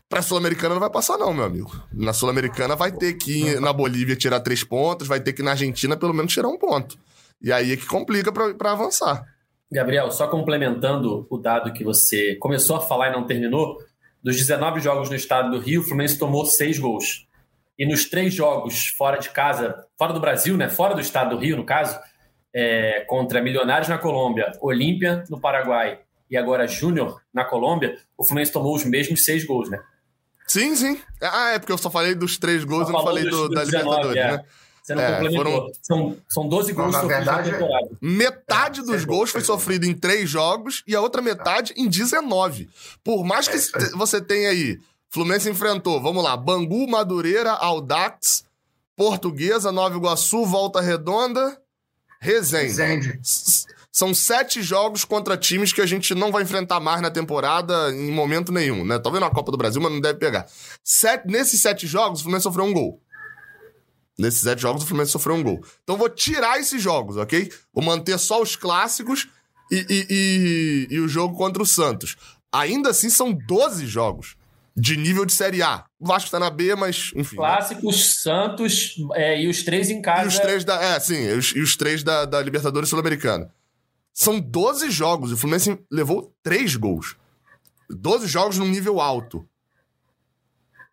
Pra Sul-Americana não vai passar, não, meu amigo. Na Sul-Americana vai ter que ir na Bolívia tirar três pontos, vai ter que ir na Argentina pelo menos tirar um ponto. E aí é que complica para avançar. Gabriel, só complementando o dado que você começou a falar e não terminou, dos 19 jogos no estado do Rio, o Fluminense tomou seis gols. E nos três jogos fora de casa, fora do Brasil, né? Fora do estado do Rio, no caso, é, contra Milionários na Colômbia, Olímpia no Paraguai e agora Júnior na Colômbia, o Fluminense tomou os mesmos seis gols, né? Sim, sim. Ah, é porque eu só falei dos três gols, eu não falei do, da 19, Libertadores, é. né? Você não é, Foram... São, são 12 gols não, na verdade, na temporada. Metade é, dos gols foi sofrido em três jogos e a outra metade em 19. Por mais que é você tenha aí, Fluminense enfrentou, vamos lá, Bangu, Madureira, Aldax, Portuguesa, Nova Iguaçu, Volta Redonda, Resende. Resende. São sete jogos contra times que a gente não vai enfrentar mais na temporada em momento nenhum, né? Talvez na Copa do Brasil, mas não deve pegar. Sete, nesses sete jogos, o Fluminense sofreu um gol. Nesses sete jogos, o Fluminense sofreu um gol. Então vou tirar esses jogos, ok? Vou manter só os clássicos e, e, e, e o jogo contra o Santos. Ainda assim, são 12 jogos de nível de Série A. O Vasco tá na B, mas enfim. Né? Clássicos, né? Santos é, e os três em casa. E os três da. É, sim, e os, e os três da, da Libertadores Sul-Americana. São 12 jogos. O Fluminense levou 3 gols. 12 jogos num nível alto.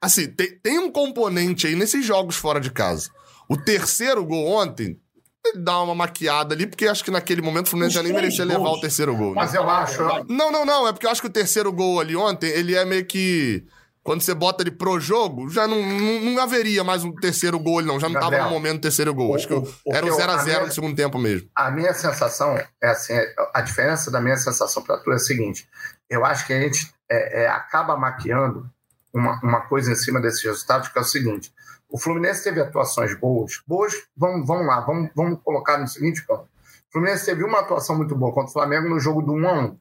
Assim, tem, tem um componente aí nesses jogos fora de casa. O terceiro gol ontem, ele dá uma maquiada ali, porque acho que naquele momento o Fluminense já nem merecia levar o terceiro gol. Né? Mas eu acho. Não, não, não. É porque eu acho que o terceiro gol ali ontem, ele é meio que quando você bota ele pro jogo, já não, não, não haveria mais um terceiro gol, não. Já não Gabriel, tava no momento do terceiro gol. O, Acho que o, era o 0x0 no segundo tempo mesmo. A minha sensação é assim: a diferença da minha sensação para tu é a seguinte: eu acho que a gente é, é, acaba maquiando uma, uma coisa em cima desses resultados, que é o seguinte: o Fluminense teve atuações boas, boas, vamos, vamos lá, vamos, vamos colocar no seguinte ponto. O Fluminense teve uma atuação muito boa contra o Flamengo no jogo do 1x1,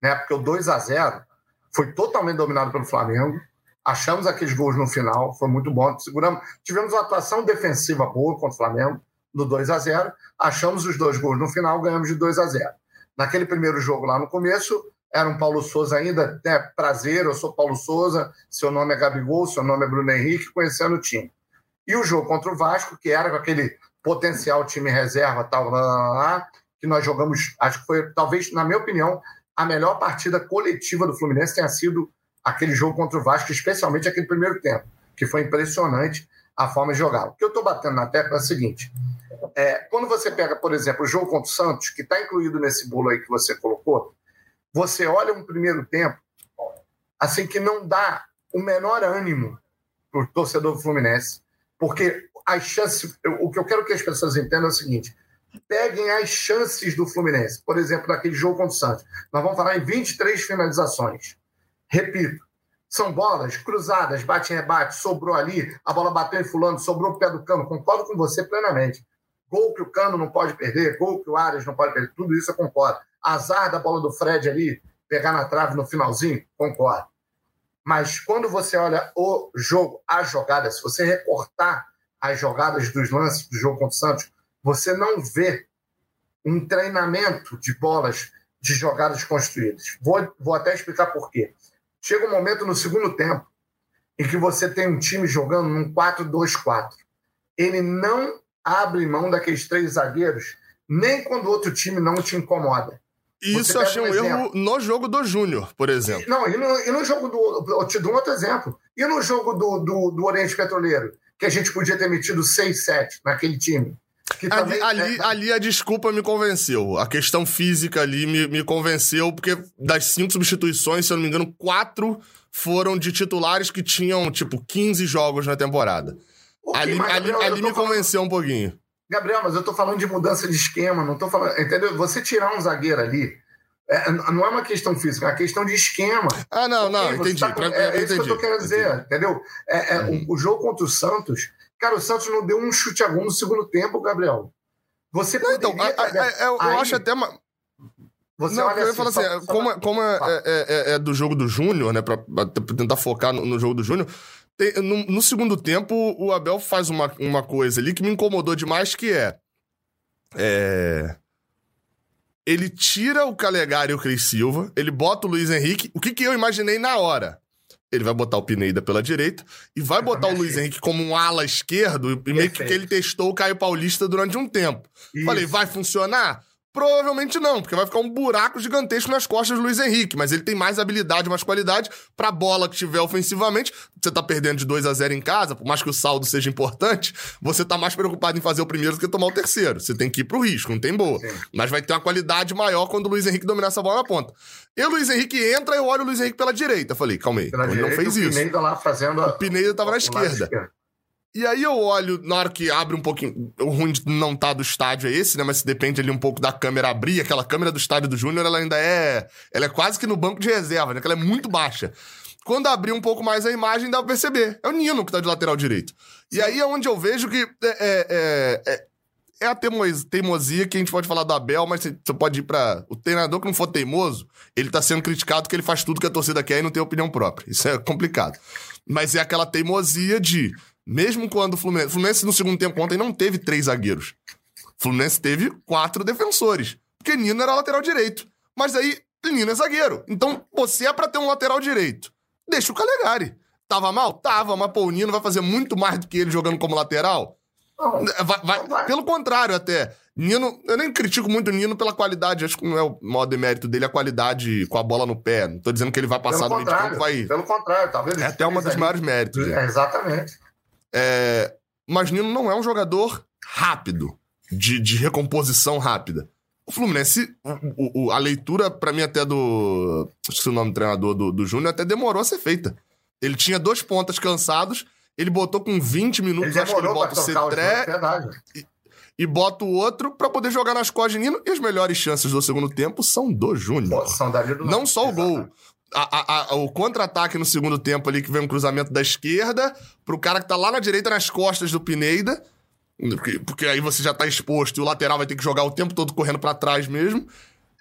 né? Porque o 2x0 foi totalmente dominado pelo Flamengo achamos aqueles gols no final, foi muito bom. Seguramos, tivemos uma atuação defensiva boa contra o Flamengo, no 2 a 0 achamos os dois gols no final, ganhamos de 2 a 0 Naquele primeiro jogo lá no começo, era um Paulo Souza ainda, né, prazer, eu sou Paulo Souza, seu nome é Gabigol, seu nome é Bruno Henrique, conhecendo o time. E o jogo contra o Vasco, que era com aquele potencial time reserva, tal, lá, lá, lá, que nós jogamos, acho que foi, talvez, na minha opinião, a melhor partida coletiva do Fluminense tenha sido aquele jogo contra o Vasco, especialmente aquele primeiro tempo, que foi impressionante a forma de jogar. O que eu estou batendo na tecla é o seguinte: é, quando você pega, por exemplo, o jogo contra o Santos, que está incluído nesse bolo aí que você colocou, você olha um primeiro tempo, assim, que não dá o menor ânimo para o torcedor do Fluminense, porque as chances. O que eu quero que as pessoas entendam é o seguinte: peguem as chances do Fluminense. Por exemplo, naquele jogo contra o Santos. Nós vamos falar em 23 finalizações. Repito, são bolas cruzadas, bate em rebate, sobrou ali, a bola bateu em fulano, sobrou o pé do cano. Concordo com você plenamente. Gol que o cano não pode perder, gol que o Arias não pode perder, tudo isso eu concordo. Azar da bola do Fred ali, pegar na trave no finalzinho, concordo. Mas quando você olha o jogo, a jogada, se você recortar as jogadas dos lances do jogo contra o Santos, você não vê um treinamento de bolas de jogadas construídas. Vou, vou até explicar por quê. Chega um momento no segundo tempo em que você tem um time jogando num 4-2-4. Ele não abre mão daqueles três zagueiros, nem quando o outro time não te incomoda. Isso eu achei um, um erro no jogo do Júnior, por exemplo. Não, e no, e no jogo do. Eu te dou outro exemplo. E no jogo do, do, do Oriente Petroleiro, que a gente podia ter metido 6-7 naquele time. Ali, também, ali, é... ali, a desculpa me convenceu. A questão física ali me, me convenceu, porque das cinco substituições, se eu não me engano, quatro foram de titulares que tinham, tipo, 15 jogos na temporada. Okay, ali ali, ali me convenceu um pouquinho. Gabriel, mas eu tô falando de mudança de esquema, não tô falando. Entendeu? Você tirar um zagueiro ali. É, não é uma questão física, é uma questão de esquema. Ah, não, não, entendi. Tá, é, é, isso que eu tô querendo dizer, entendi. entendeu? É, é uhum. o, o, jogo contra o Santos, cara, o Santos não deu um chute a gol no segundo tempo, Gabriel. Você não, então, a, a, a, eu, aí, acho até uma. Você não, eu ia falar assim, só, como, só... como é, é, é, do jogo do Júnior, né, pra, pra tentar focar no, no jogo do Júnior, tem, no, no, segundo tempo, o Abel faz uma, uma coisa ali que me incomodou demais, que é. É. Ele tira o Calegari e o Cris Silva, ele bota o Luiz Henrique. O que, que eu imaginei na hora? Ele vai botar o Pineda pela direita e vai eu botar o Luiz Henrique como um ala esquerdo e meio que ele testou o Caio Paulista durante um tempo. Isso. Falei, vai funcionar? Provavelmente não, porque vai ficar um buraco gigantesco nas costas do Luiz Henrique, mas ele tem mais habilidade, mais qualidade pra bola que tiver ofensivamente. Você tá perdendo de 2 a 0 em casa, por mais que o saldo seja importante, você tá mais preocupado em fazer o primeiro do que tomar o terceiro. Você tem que ir pro risco, não tem boa. Sim. Mas vai ter uma qualidade maior quando o Luiz Henrique dominar essa bola na ponta. E o Luiz Henrique entra, eu olho o Luiz Henrique pela direita. Falei, calma aí, ele não fez isso. O Pineda lá fazendo a... O Pineda tava na esquerda. E aí eu olho, na hora que abre um pouquinho. O ruim de não tá do estádio é esse, né? Mas depende ali um pouco da câmera abrir. Aquela câmera do estádio do Júnior, ela ainda é. Ela é quase que no banco de reserva, né? Que ela é muito baixa. Quando abrir um pouco mais a imagem, dá pra perceber. É o Nino que tá de lateral direito. E aí é onde eu vejo que. É, é, é, é, é a teimosia que a gente pode falar do Abel, mas você pode ir pra. O treinador que não for teimoso, ele tá sendo criticado porque ele faz tudo que a torcida quer e não tem opinião própria. Isso é complicado. Mas é aquela teimosia de mesmo quando o Fluminense. O Fluminense no segundo tempo ontem não teve três zagueiros. O Fluminense teve quatro defensores. Porque Nino era lateral direito. Mas aí, Nino é zagueiro. Então, você é para ter um lateral direito. Deixa o Calegari. Tava mal? Tava, mas pô, o Nino vai fazer muito mais do que ele jogando como lateral? Vai, vai. Pelo contrário, até. Nino, eu nem critico muito o Nino pela qualidade, acho que não é o maior demérito dele a qualidade com a bola no pé. Não tô dizendo que ele vai passar pelo do meio de campo, vai. Pelo contrário, talvez. É até um dos maiores méritos. É, exatamente. É, mas Nino não é um jogador rápido, de, de recomposição rápida. O Fluminense, o, o, a leitura, para mim, até do. Acho que o nome do treinador do, do Júnior até demorou a ser feita. Ele tinha dois pontas cansados, ele botou com 20 minutos, acho que ele bota o Cetré e, e bota o outro para poder jogar nas costas de Nino. E as melhores chances do segundo tempo são do Júnior. Não só o gol a, a, o contra-ataque no segundo tempo ali, que vem um cruzamento da esquerda, pro cara que tá lá na direita, nas costas do Pineda, porque, porque aí você já tá exposto e o lateral vai ter que jogar o tempo todo correndo para trás mesmo.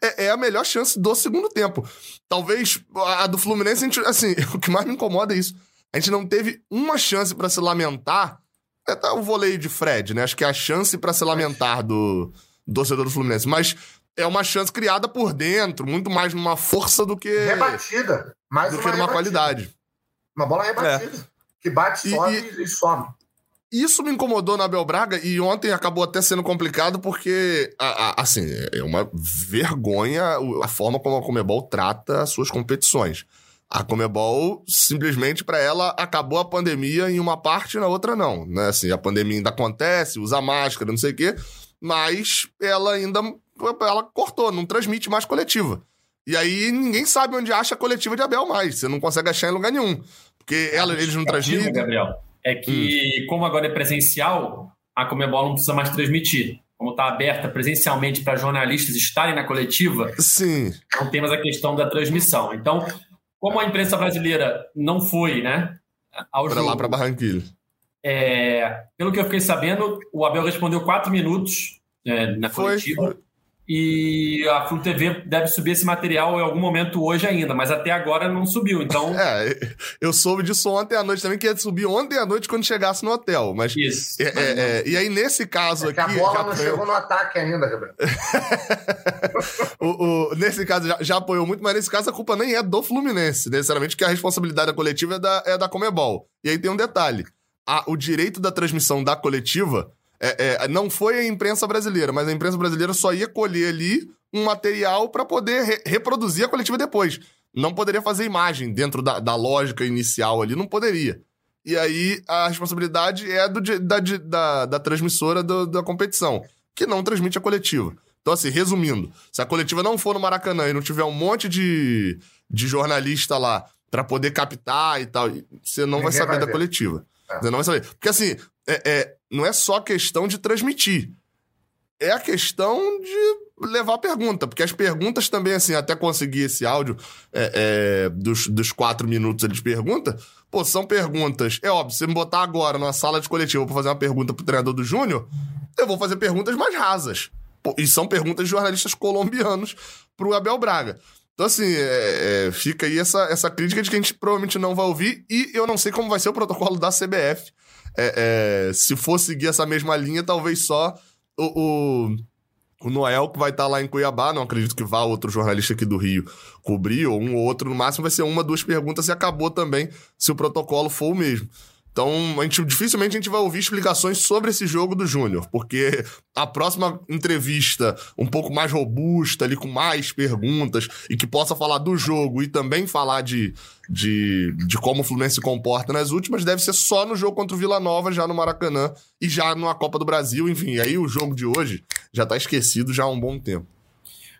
É, é, a melhor chance do segundo tempo. Talvez a do Fluminense, a gente, assim, o que mais me incomoda é isso. A gente não teve uma chance para se lamentar. É tá o voleio de Fred, né? Acho que é a chance para se lamentar do torcedor do Fluminense. Mas é uma chance criada por dentro, muito mais numa força do que. Rebatida. Mais do que numa rebatida. qualidade. Uma bola rebatida. É. Que bate, sobe e, e, some. Isso me incomodou na Abel Braga e ontem acabou até sendo complicado porque, a, a, assim, é uma vergonha a forma como a Comebol trata as suas competições. A Comebol, simplesmente para ela, acabou a pandemia em uma parte e na outra não. Né? Assim, a pandemia ainda acontece, usa máscara, não sei o quê, mas ela ainda ela cortou, não transmite mais coletiva. E aí ninguém sabe onde acha a coletiva de Abel mais. Você não consegue achar em lugar nenhum. Porque ela, eles não transmitem. Gabriel, é que, hum. como agora é presencial, a Comebol não precisa mais transmitir. Como está aberta presencialmente para jornalistas estarem na coletiva, Sim. não tem mais a questão da transmissão. Então, como a imprensa brasileira não foi, né, ao pra jogo... lá para Barranquilla. É, pelo que eu fiquei sabendo, o Abel respondeu quatro minutos é, na foi, coletiva. E a Flu TV deve subir esse material em algum momento hoje ainda, mas até agora não subiu, então... É, eu soube disso ontem à noite também, que ia subir ontem à noite quando chegasse no hotel, mas... Isso. É, é, é, e aí, nesse caso É aqui... que a bola já não apoiou- chegou no ataque ainda, Gabriel. o, o- nesse caso, já, já apoiou muito, mas nesse caso a culpa nem é do Fluminense, necessariamente, que a responsabilidade da coletiva é da, é da Comebol. E aí tem um detalhe: a- o direito da transmissão da coletiva é- é, não foi a imprensa brasileira, mas a imprensa brasileira só ia colher ali um material para poder re- reproduzir a coletiva depois. Não poderia fazer imagem dentro da, da lógica inicial ali, não poderia. E aí a responsabilidade é do, da, da, da transmissora do- da competição, que não transmite a coletiva. Então, assim, resumindo, se a coletiva não for no Maracanã e não tiver um monte de, de jornalista lá pra poder captar e tal, você não vai Ninguém saber vai da coletiva. É. Você não vai saber. Porque, assim, é, é- não é só questão de transmitir. É a questão de levar pergunta. Porque as perguntas também, assim, até conseguir esse áudio é, é, dos, dos quatro minutos de pergunta, pô, são perguntas. É óbvio, se me botar agora numa sala de coletivo pra fazer uma pergunta pro treinador do Júnior, eu vou fazer perguntas mais rasas. Pô, e são perguntas de jornalistas colombianos pro Abel Braga. Então, assim, é- é, fica aí essa, essa crítica de que a gente provavelmente não vai ouvir, e eu não sei como vai ser o protocolo da CBF. É, é, se for seguir essa mesma linha, talvez só o, o, o Noel, que vai estar lá em Cuiabá, não acredito que vá outro jornalista aqui do Rio cobrir, ou um ou outro, no máximo vai ser uma, duas perguntas e acabou também, se o protocolo for o mesmo. Então, a gente, dificilmente a gente vai ouvir explicações sobre esse jogo do Júnior, porque a próxima entrevista, um pouco mais robusta, ali com mais perguntas, e que possa falar do jogo e também falar de, de, de como o Fluminense se comporta nas últimas, deve ser só no jogo contra o Vila Nova, já no Maracanã, e já na Copa do Brasil, enfim. Aí o jogo de hoje já tá esquecido já há um bom tempo.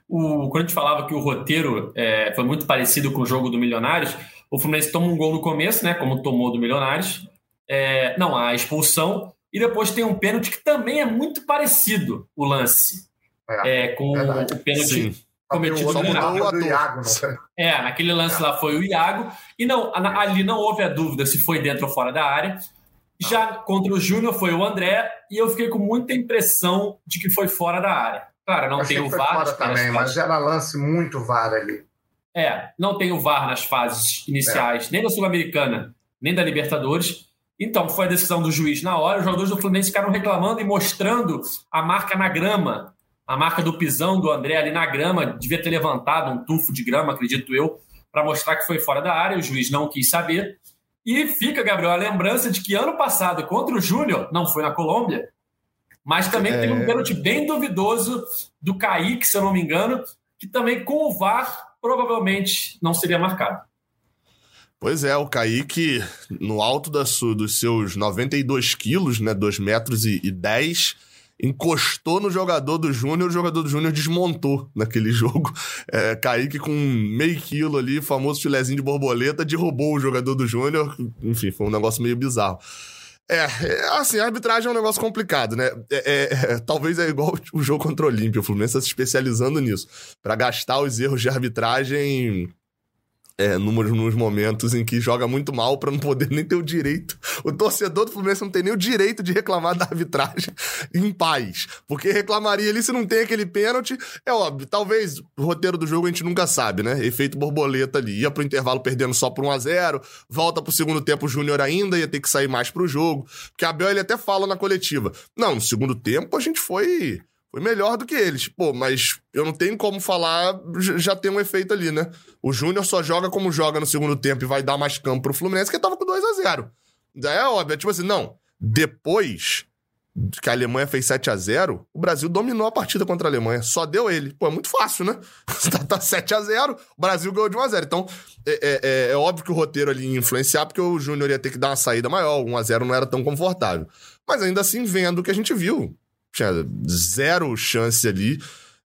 O, quando a gente falava que o roteiro é, foi muito parecido com o jogo do Milionários, o Fluminense toma um gol no começo, né? Como tomou do Milionários. É, não, a expulsão. E depois tem um pênalti que também é muito parecido o lance. É, É, com verdade. o pênalti Sim. cometido o no. Iago, foi? É, naquele lance lá foi o Iago. E não, ali não houve a dúvida se foi dentro ou fora da área. Já contra o Júnior foi o André, e eu fiquei com muita impressão de que foi fora da área. Claro, não tem o foi VAR. fora também, fases- mas era lance muito VAR ali. É, não tem o VAR nas fases iniciais, nem da Sul-Americana, nem da Libertadores. Então, foi a decisão do juiz na hora. Os jogadores do Fluminense ficaram reclamando e mostrando a marca na grama, a marca do pisão do André ali na grama. Devia ter levantado um tufo de grama, acredito eu, para mostrar que foi fora da área. O juiz não quis saber. E fica, Gabriel, a lembrança de que ano passado, contra o Júnior, não foi na Colômbia, mas também É. teve um pênalti bem duvidoso do Kaique, se eu não me engano, que também com o VAR provavelmente não seria marcado. Pois é, o Kaique, no alto da su- dos seus 92 quilos, né, 2 metros e, e 10, encostou no jogador do Júnior, o jogador do Júnior desmontou naquele jogo. É, Kaique com meio quilo ali, famoso filezinho de borboleta, derrubou o jogador do Júnior. Enfim, foi um negócio meio bizarro. É, é, assim, a arbitragem é um negócio complicado, né? É, é, é, talvez é igual o jogo contra o Olímpia, o Fluminense tá se especializando nisso. Pra gastar os erros de arbitragem é, nos, nos momentos em que joga muito mal pra não poder nem ter o direito. O torcedor do Fluminense não tem nem o direito de reclamar da arbitragem em paz. Porque reclamaria ali se não tem aquele pênalti. É óbvio, talvez o roteiro do jogo a gente nunca sabe, né? Efeito borboleta ali. Ia pro intervalo perdendo só por 1 a 0 volta pro segundo tempo o Júnior ainda ia ter que sair mais pro jogo. Porque a Abel ele até fala na coletiva. Não, no segundo tempo a gente foi. Foi melhor do que eles. Pô, mas eu não tenho como falar, já tem um efeito ali, né? O Júnior só joga como joga no segundo tempo e vai dar mais campo pro Fluminense, que tava com 2 a 0 Daí é óbvio, é tipo assim, não. Depois que a Alemanha fez 7 a 0 o Brasil dominou a partida contra a Alemanha. Só deu ele. Pô, é muito fácil, né? tá, tá 7 a 0 o Brasil ganhou de 1 a 0 Então, é, é- é- é óbvio que o roteiro ali ia influenciar, porque o Júnior ia ter que dar uma saída maior. 1 a 0 não era tão confortável. Mas ainda assim, vendo o que a gente viu, tinha zero chance ali.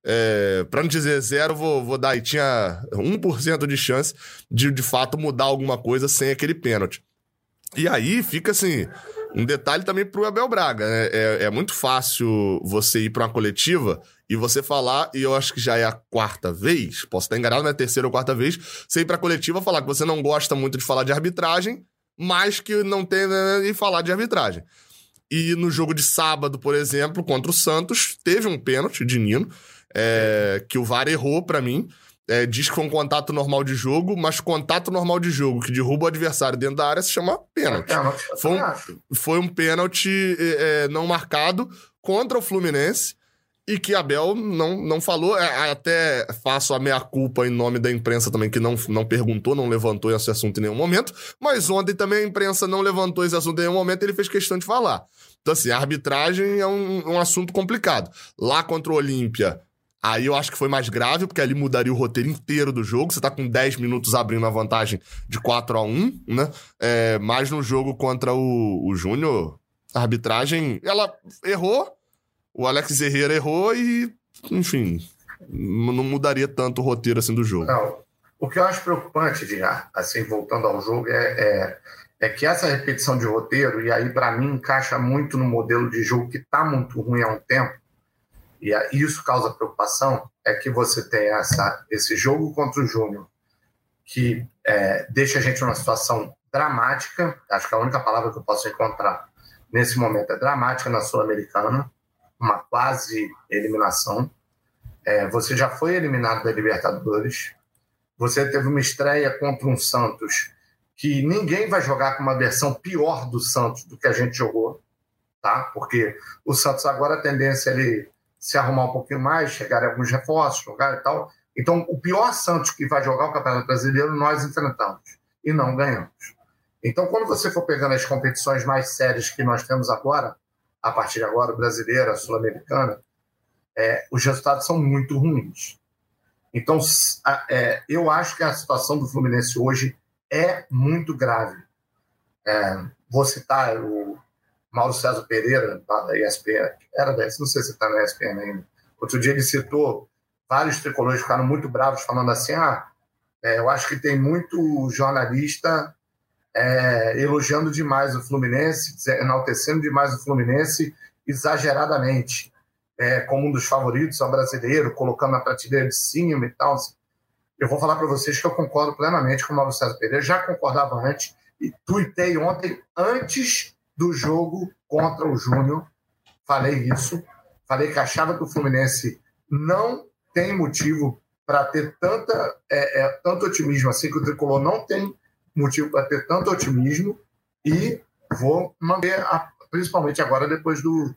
É, para não dizer zero, vou, vou dar aí. Tinha 1% de chance de de fato mudar alguma coisa sem aquele pênalti. E aí fica assim. Um detalhe também pro Abel Braga, né? É, é muito fácil você ir pra uma coletiva e você falar, e eu acho que já é a quarta vez, posso estar enganado, mas é a terceira ou quarta vez, você ir pra coletiva falar que você não gosta muito de falar de arbitragem, mas que não tem. né, e falar de arbitragem. E no jogo de sábado, por exemplo, contra o Santos, teve um pênalti de Nino. é, que o VAR errou para mim. É, diz que foi um contato normal de jogo, mas contato normal de jogo que derruba o adversário dentro da área se chama pênalti. É, foi, um, foi um pênalti é, é, não marcado contra o Fluminense e que Abel não, não falou. É, até faço a meia-culpa em nome da imprensa também, que não, não perguntou, não levantou esse assunto em nenhum momento. Mas ontem também a imprensa não levantou esse assunto em nenhum momento ele fez questão de falar. Então, assim, a arbitragem é um, um assunto complicado. Lá contra o Olímpia, Aí eu acho que foi mais grave, porque ali mudaria o roteiro inteiro do jogo. Você tá com 10 minutos abrindo a vantagem de 4 a 1 né? É, mas no jogo contra o, o Júnior, a arbitragem, ela errou, o Alex Herrera errou e, enfim, não mudaria tanto o roteiro assim do jogo. Não. O que eu acho preocupante, de, assim, voltando ao jogo, é, é, é que essa repetição de roteiro, e aí para mim encaixa muito no modelo de jogo que tá muito ruim há um tempo, e isso causa preocupação, é que você tem essa, esse jogo contra o Júnior, que é, deixa a gente numa situação dramática, acho que a única palavra que eu posso encontrar nesse momento é dramática na Sul-Americana, uma quase eliminação. É, você já foi eliminado da Libertadores, você teve uma estreia contra um Santos que ninguém vai jogar com uma versão pior do Santos do que a gente jogou, tá? Porque o Santos agora a tendência é ele se arrumar um pouquinho mais, chegar alguns reforços, jogar e tal. Então, o pior Santos que vai jogar o Campeonato Brasileiro, nós enfrentamos e não ganhamos. Então, quando você for pegando as competições mais sérias que nós temos agora, a partir de agora, brasileira, sul-americana, é, os resultados são muito ruins. Então, é, eu acho que a situação do Fluminense hoje é muito grave. É, vou citar o, Mauro César Pereira, da ESPN, era da não sei se está na ESPN ainda. Outro dia ele citou vários tricolores ficaram muito bravos, falando assim: ah, é, eu acho que tem muito jornalista é, elogiando demais o Fluminense, enaltecendo demais o Fluminense exageradamente, é, como um dos favoritos ao brasileiro, colocando na prateleira de cima e tal. Eu vou falar para vocês que eu concordo plenamente com o Mauro César Pereira, já concordava antes, e tuitei ontem, antes do jogo contra o Júnior. Falei isso. Falei que achava que o Fluminense não tem motivo para ter tanta, é, é, tanto otimismo assim, que o Tricolor não tem motivo para ter tanto otimismo e vou manter, a, principalmente agora depois do,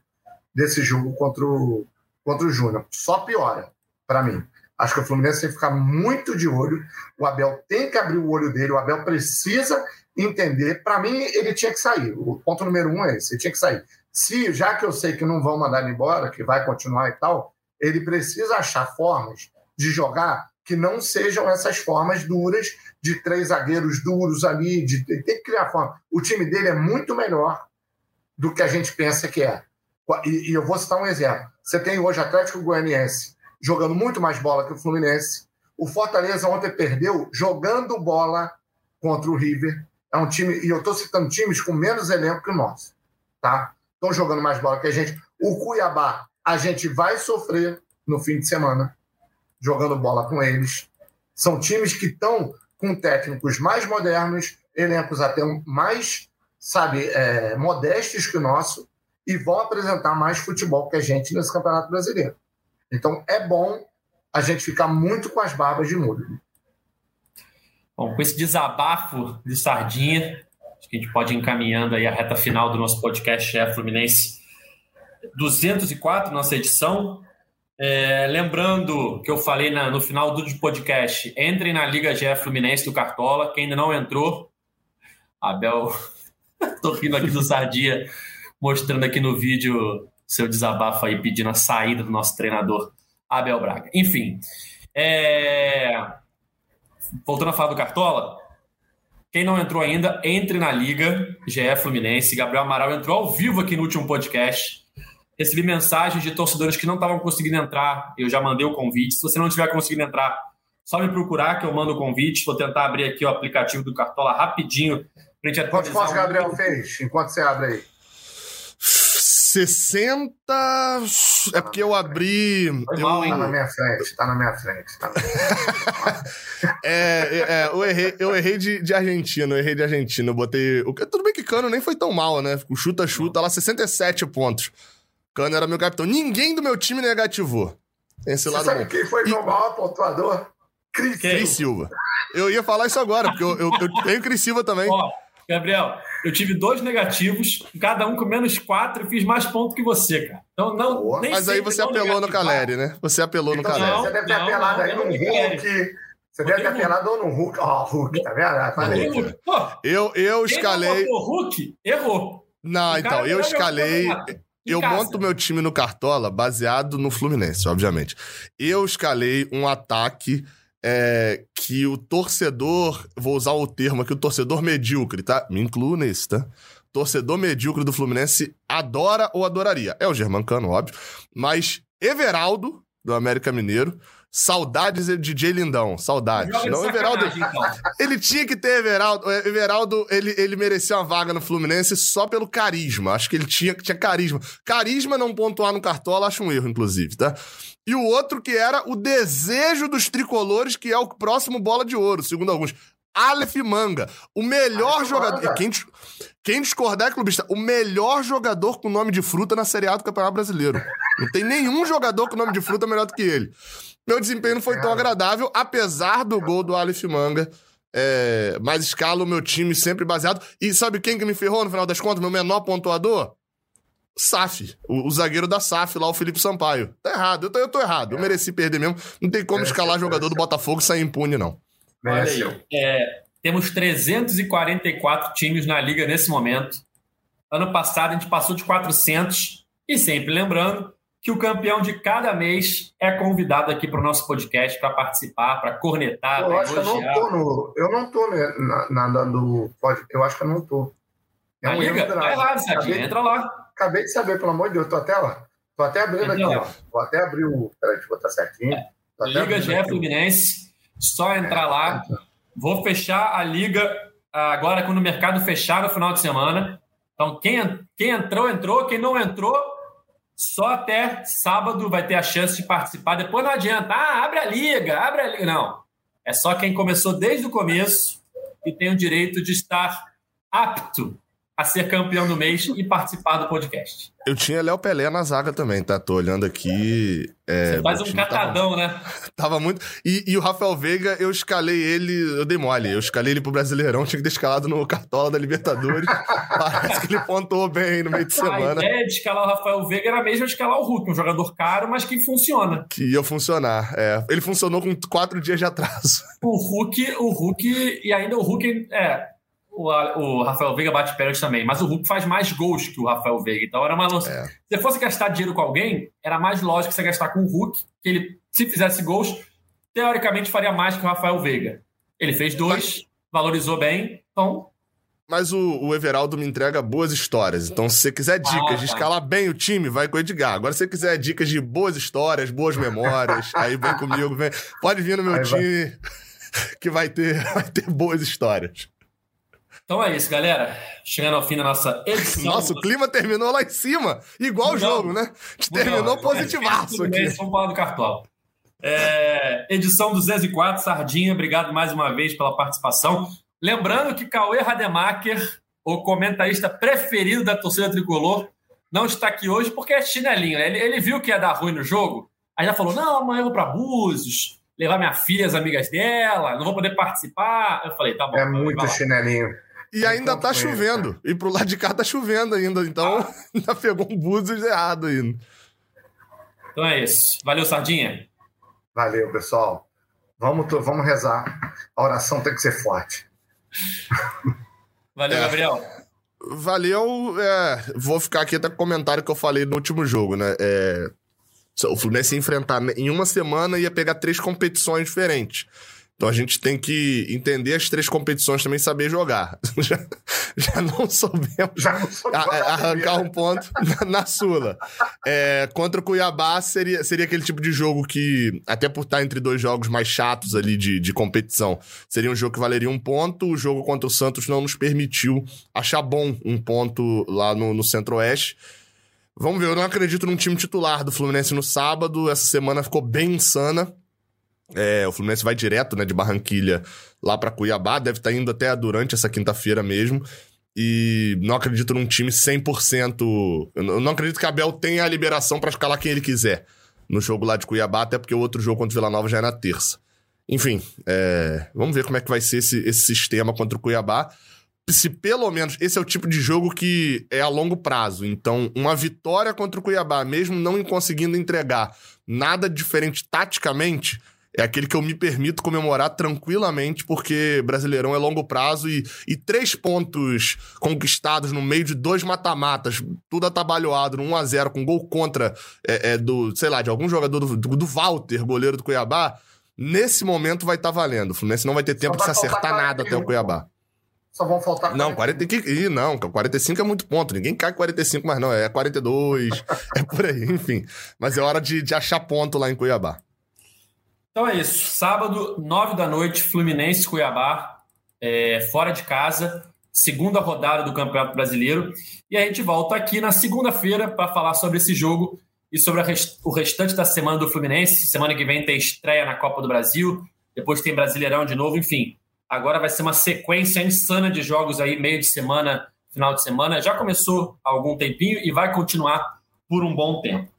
desse jogo contra o, contra o Júnior. Só piora para mim. Acho que o Fluminense tem que ficar muito de olho. O Abel tem que abrir o olho dele. O Abel precisa entender. Para mim, ele tinha que sair. O ponto número um é esse: ele tinha que sair. Se, já que eu sei que não vão mandar ele embora, que vai continuar e tal, ele precisa achar formas de jogar que não sejam essas formas duras de três zagueiros duros ali. De, tem que criar forma. O time dele é muito melhor do que a gente pensa que é. E, e eu vou citar um exemplo. Você tem hoje Atlético Goianiense jogando muito mais bola que o Fluminense. O Fortaleza ontem perdeu jogando bola contra o River é um time, e eu estou citando times com menos elenco que o nosso, tá? Estão jogando mais bola que a gente. O Cuiabá, a gente vai sofrer no fim de semana jogando bola com eles. São times que estão com técnicos mais modernos, elencos até mais, sabe, é, modestos que o nosso, e vão apresentar mais futebol que a gente nesse Campeonato Brasileiro. Então é bom a gente ficar muito com as barbas de molho. Bom, com esse desabafo de sardinha, acho que a gente pode ir encaminhando aí a reta final do nosso podcast é Fluminense 204, nossa edição. É, lembrando que eu falei na, no final do podcast, entrem na Liga GE Fluminense do Cartola. Quem ainda não entrou, Abel, tô rindo aqui do Sardinha, mostrando aqui no vídeo seu desabafo aí, pedindo a saída do nosso treinador, Abel Braga. Enfim, é, voltando a falar do Cartola, quem não entrou ainda, entre na Liga GE Fluminense. Gabriel Amaral entrou ao vivo aqui no último podcast. Recebi mensagens de torcedores que não estavam conseguindo entrar. Eu já mandei o convite. Se você não estiver conseguindo entrar, só me procurar que eu mando o convite. Vou tentar abrir aqui o aplicativo do Cartola rapidinho. Quantos pontos o Gabriel fez enquanto você abre aí? 60. É porque eu abri. Foi eu... Mal, hein? Tá na minha frente, tá na minha frente. Tá é, é, eu errei, eu errei de, de Argentina, eu errei de Argentina. Eu botei. Tudo bem que Cano nem foi tão mal, né? O chuta-chuta lá, 67 pontos. Cano era meu capitão. Ninguém do meu time negativou. Esse Você lado sabe bom. quem foi E- meu maior pontuador? Cris. Quem? Cris Silva. Eu ia falar isso agora, porque eu, eu, eu tenho Cris Silva também. Ó, Gabriel, eu tive dois negativos, cada um com menos quatro, e fiz mais ponto que você, cara. Então não. Boa. nem Mas aí você apelou no negativar. Caleri, né? Você apelou no Então, Caleri. Não, você deve ter não, apelado não, aí no. Hulk. Você deve ter apelado ou no Hulk. Ó, Hulk, tá vendo? Falei. Pô, Eu, eu quem escalei. não botou Hulk, errou. Não, então, eu ganhou escalei. Em Eu casa. monto meu time no Cartola baseado no Fluminense, obviamente. Eu escalei um ataque é, que o torcedor, vou usar o termo aqui, o torcedor medíocre, tá? Me incluo nesse, tá? Torcedor medíocre do Fluminense adora ou adoraria. É o Germancano, óbvio. Mas Everaldo, do América Mineiro, saudades de DJ Lindão, saudades. Joga Não, Everaldo, então. ele tinha que ter Everaldo. O Everaldo, ele, ele merecia uma vaga no Fluminense só pelo carisma. Acho que ele tinha, tinha carisma. Carisma não pontuar no Cartola, acho um erro, inclusive, tá? E o outro que era o desejo dos tricolores, que é o próximo bola de ouro, segundo alguns. Aleph Manga, o melhor Aleph jogador. Manga. Quem, quem discordar é clubista. O melhor jogador com nome de fruta na Série A do Campeonato Brasileiro. Não tem nenhum jogador com nome de fruta melhor do que ele. Meu desempenho não foi tão agradável, apesar do gol do Aleph Manga. É, mas escalo o meu time sempre baseado. E sabe quem que me ferrou no final das contas? Meu menor pontuador? SAF, o, o zagueiro da SAF lá, o Felipe Sampaio. Tá errado, eu tô, eu tô errado. Eu mereci perder mesmo. Não tem como Mereceu, escalar jogador do. Botafogo e sair impune, não. Olha Mereceu. aí. É, temos 344 times na liga nesse momento. Ano passado a gente passou de 400. E sempre lembrando que o campeão de cada mês é convidado aqui para o nosso podcast para participar, para cornetar, Eu para acho que eu não elogiar. tô no. Eu não tô né, na, na, do. Pode, eu acho que eu não tô. É um grave. Tá errado, Sadinho. Entra lá. acabei de saber, pelo amor de Deus, tô até lá. Tô até abrindo Entra aqui, lá. ó. Vou até abrir o. Peraí, deixa eu botar certinho. Até Liga GE. Fluminense. Só entrar lá. Vou fechar a liga agora quando o mercado fechar no final de semana. Então, quem, quem entrou, entrou. Quem não entrou, só até sábado vai ter a chance de participar. Depois não adianta. Ah, abre a liga, abre a liga. Não. É só quem começou desde o começo e tem o direito de estar apto a ser campeão do mês e participar do podcast. Eu tinha Léo Pelé na zaga também, tá? Tô olhando aqui. é, Você faz um time tava- catadão, né? Tava muito. E, e o Rafael Veiga, eu escalei ele, eu dei mole. Eu escalei ele pro Brasileirão, tinha que ter escalado no Cartola da Libertadores. Parece que ele pontuou bem no meio de A semana. ideia de escalar o Rafael Veiga era mesmo escalar o Hulk, um jogador caro, mas que funciona. Que ia funcionar. É. Ele funcionou com quatro dias de atraso. O Hulk, o Hulk, e ainda o Hulk, é, o, o Rafael Veiga bate pênalti também, mas o Hulk faz mais gols que o Rafael Veiga, então era uma lança. É. Se você fosse gastar dinheiro com alguém, era mais lógico você gastar com o Hulk, que ele, se fizesse gols, teoricamente faria mais que o Rafael Veiga. Ele fez dois, valorizou bem, então Mas o, o Everaldo me entrega boas histórias. Então, se você quiser dicas Ah, de tá. escalar bem o time, vai com o Edgar. Agora, se você quiser dicas de boas histórias, boas memórias, aí vem comigo, vem. Pode vir no meu Aí vai. time, que vai ter, vai ter boas histórias. Então é isso, galera. Chegando ao fim da nossa edição. Nossa, o clima terminou lá em cima. Igual o jogo, né? Terminou Não, positivaço tudo aqui. Vamos falar do Cartola. É, edição 204, Sardinha, obrigado mais uma vez pela participação. Lembrando que Cauê Rademacher, o comentarista preferido da torcida tricolor, não está aqui hoje porque é chinelinho. né? Ele, ele viu que ia dar ruim no jogo, aí já falou: não, amanhã eu vou para Búzios, levar minha filha, as amigas dela, não vou poder participar. Eu falei: tá bom. É muito chinelinho. E ainda tá chovendo. E pro lado de cá tá chovendo ainda. Então, ainda pegou um búzios errado ainda. Então é isso. Valeu, Sardinha. Valeu, pessoal. Vamos, vamos rezar. A oração tem que ser forte. Valeu, É. Gabriel. Valeu. é, vou ficar aqui até com o comentário que eu falei no último jogo, né? É, o Fluminense ia enfrentar em uma semana ia pegar três competições diferentes. Então a gente tem que entender as três competições também e saber jogar. Já, já não soubemos Já não a- arrancar um ponto na, na Sula. É, contra o Cuiabá seria, seria aquele tipo de jogo que, até por estar entre dois jogos mais chatos ali de, de competição, seria um jogo que valeria um ponto. O jogo contra o Santos não nos permitiu achar bom um ponto lá no, no Centro-Oeste. Vamos ver, eu não acredito num time titular do Fluminense no sábado. Essa semana ficou bem insana. É, o Fluminense vai direto, né, de Barranquilha lá pra Cuiabá, deve estar indo até durante essa quinta-feira mesmo. E não acredito num time 100%. Eu não acredito que Abel tenha a liberação pra escalar quem ele quiser no jogo lá de Cuiabá, até porque o outro jogo contra o Vila Nova já é na terça. Enfim, é, vamos ver como é que vai ser esse, esse sistema contra o Cuiabá. Se pelo menos esse é o tipo de jogo que é a longo prazo. Então, uma vitória contra o Cuiabá, mesmo não conseguindo entregar nada diferente taticamente, é aquele que eu me permito comemorar tranquilamente, porque Brasileirão é longo prazo e, e três pontos conquistados no meio de dois mata-matas, tudo atabalhoado, no 1x0, com gol contra é, é, do, sei lá, de algum jogador do, do, do Walter, goleiro do Cuiabá, nesse momento vai estar tá valendo. O Fluminense não vai ter tempo de se acertar nada até o Cuiabá. Só vão faltar. Não, 40 que. Ih, não, 45 é muito ponto. Ninguém cai 45, mas não, é 42, é por aí, enfim. Mas é hora de, de achar ponto lá em Cuiabá. Então é isso. Sábado, 9 da noite, Fluminense Cuiabá, é, fora de casa, segunda rodada do Campeonato Brasileiro. E a gente volta aqui na segunda-feira para falar sobre esse jogo e sobre rest o restante da semana do Fluminense. Semana que vem tem estreia na Copa do Brasil, depois tem Brasileirão de novo, enfim. Agora vai ser uma sequência insana de jogos aí, meio de semana, final de semana. Já começou há algum tempinho e vai continuar por um bom tempo.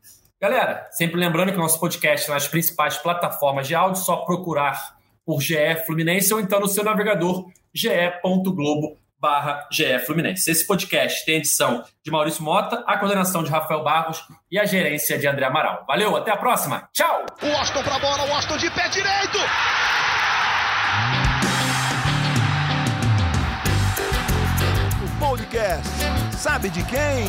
Galera, sempre lembrando que o nosso podcast nas principais plataformas de áudio, só procurar por GE Fluminense ou então no seu navegador ge.globo barra GE Fluminense. Esse podcast tem edição de Maurício Mota, a coordenação de Rafael Barros e a gerência de André Amaral. Valeu, até a próxima. Tchau! O Washington pra bola, o Washington de pé direito! O podcast sabe de quem?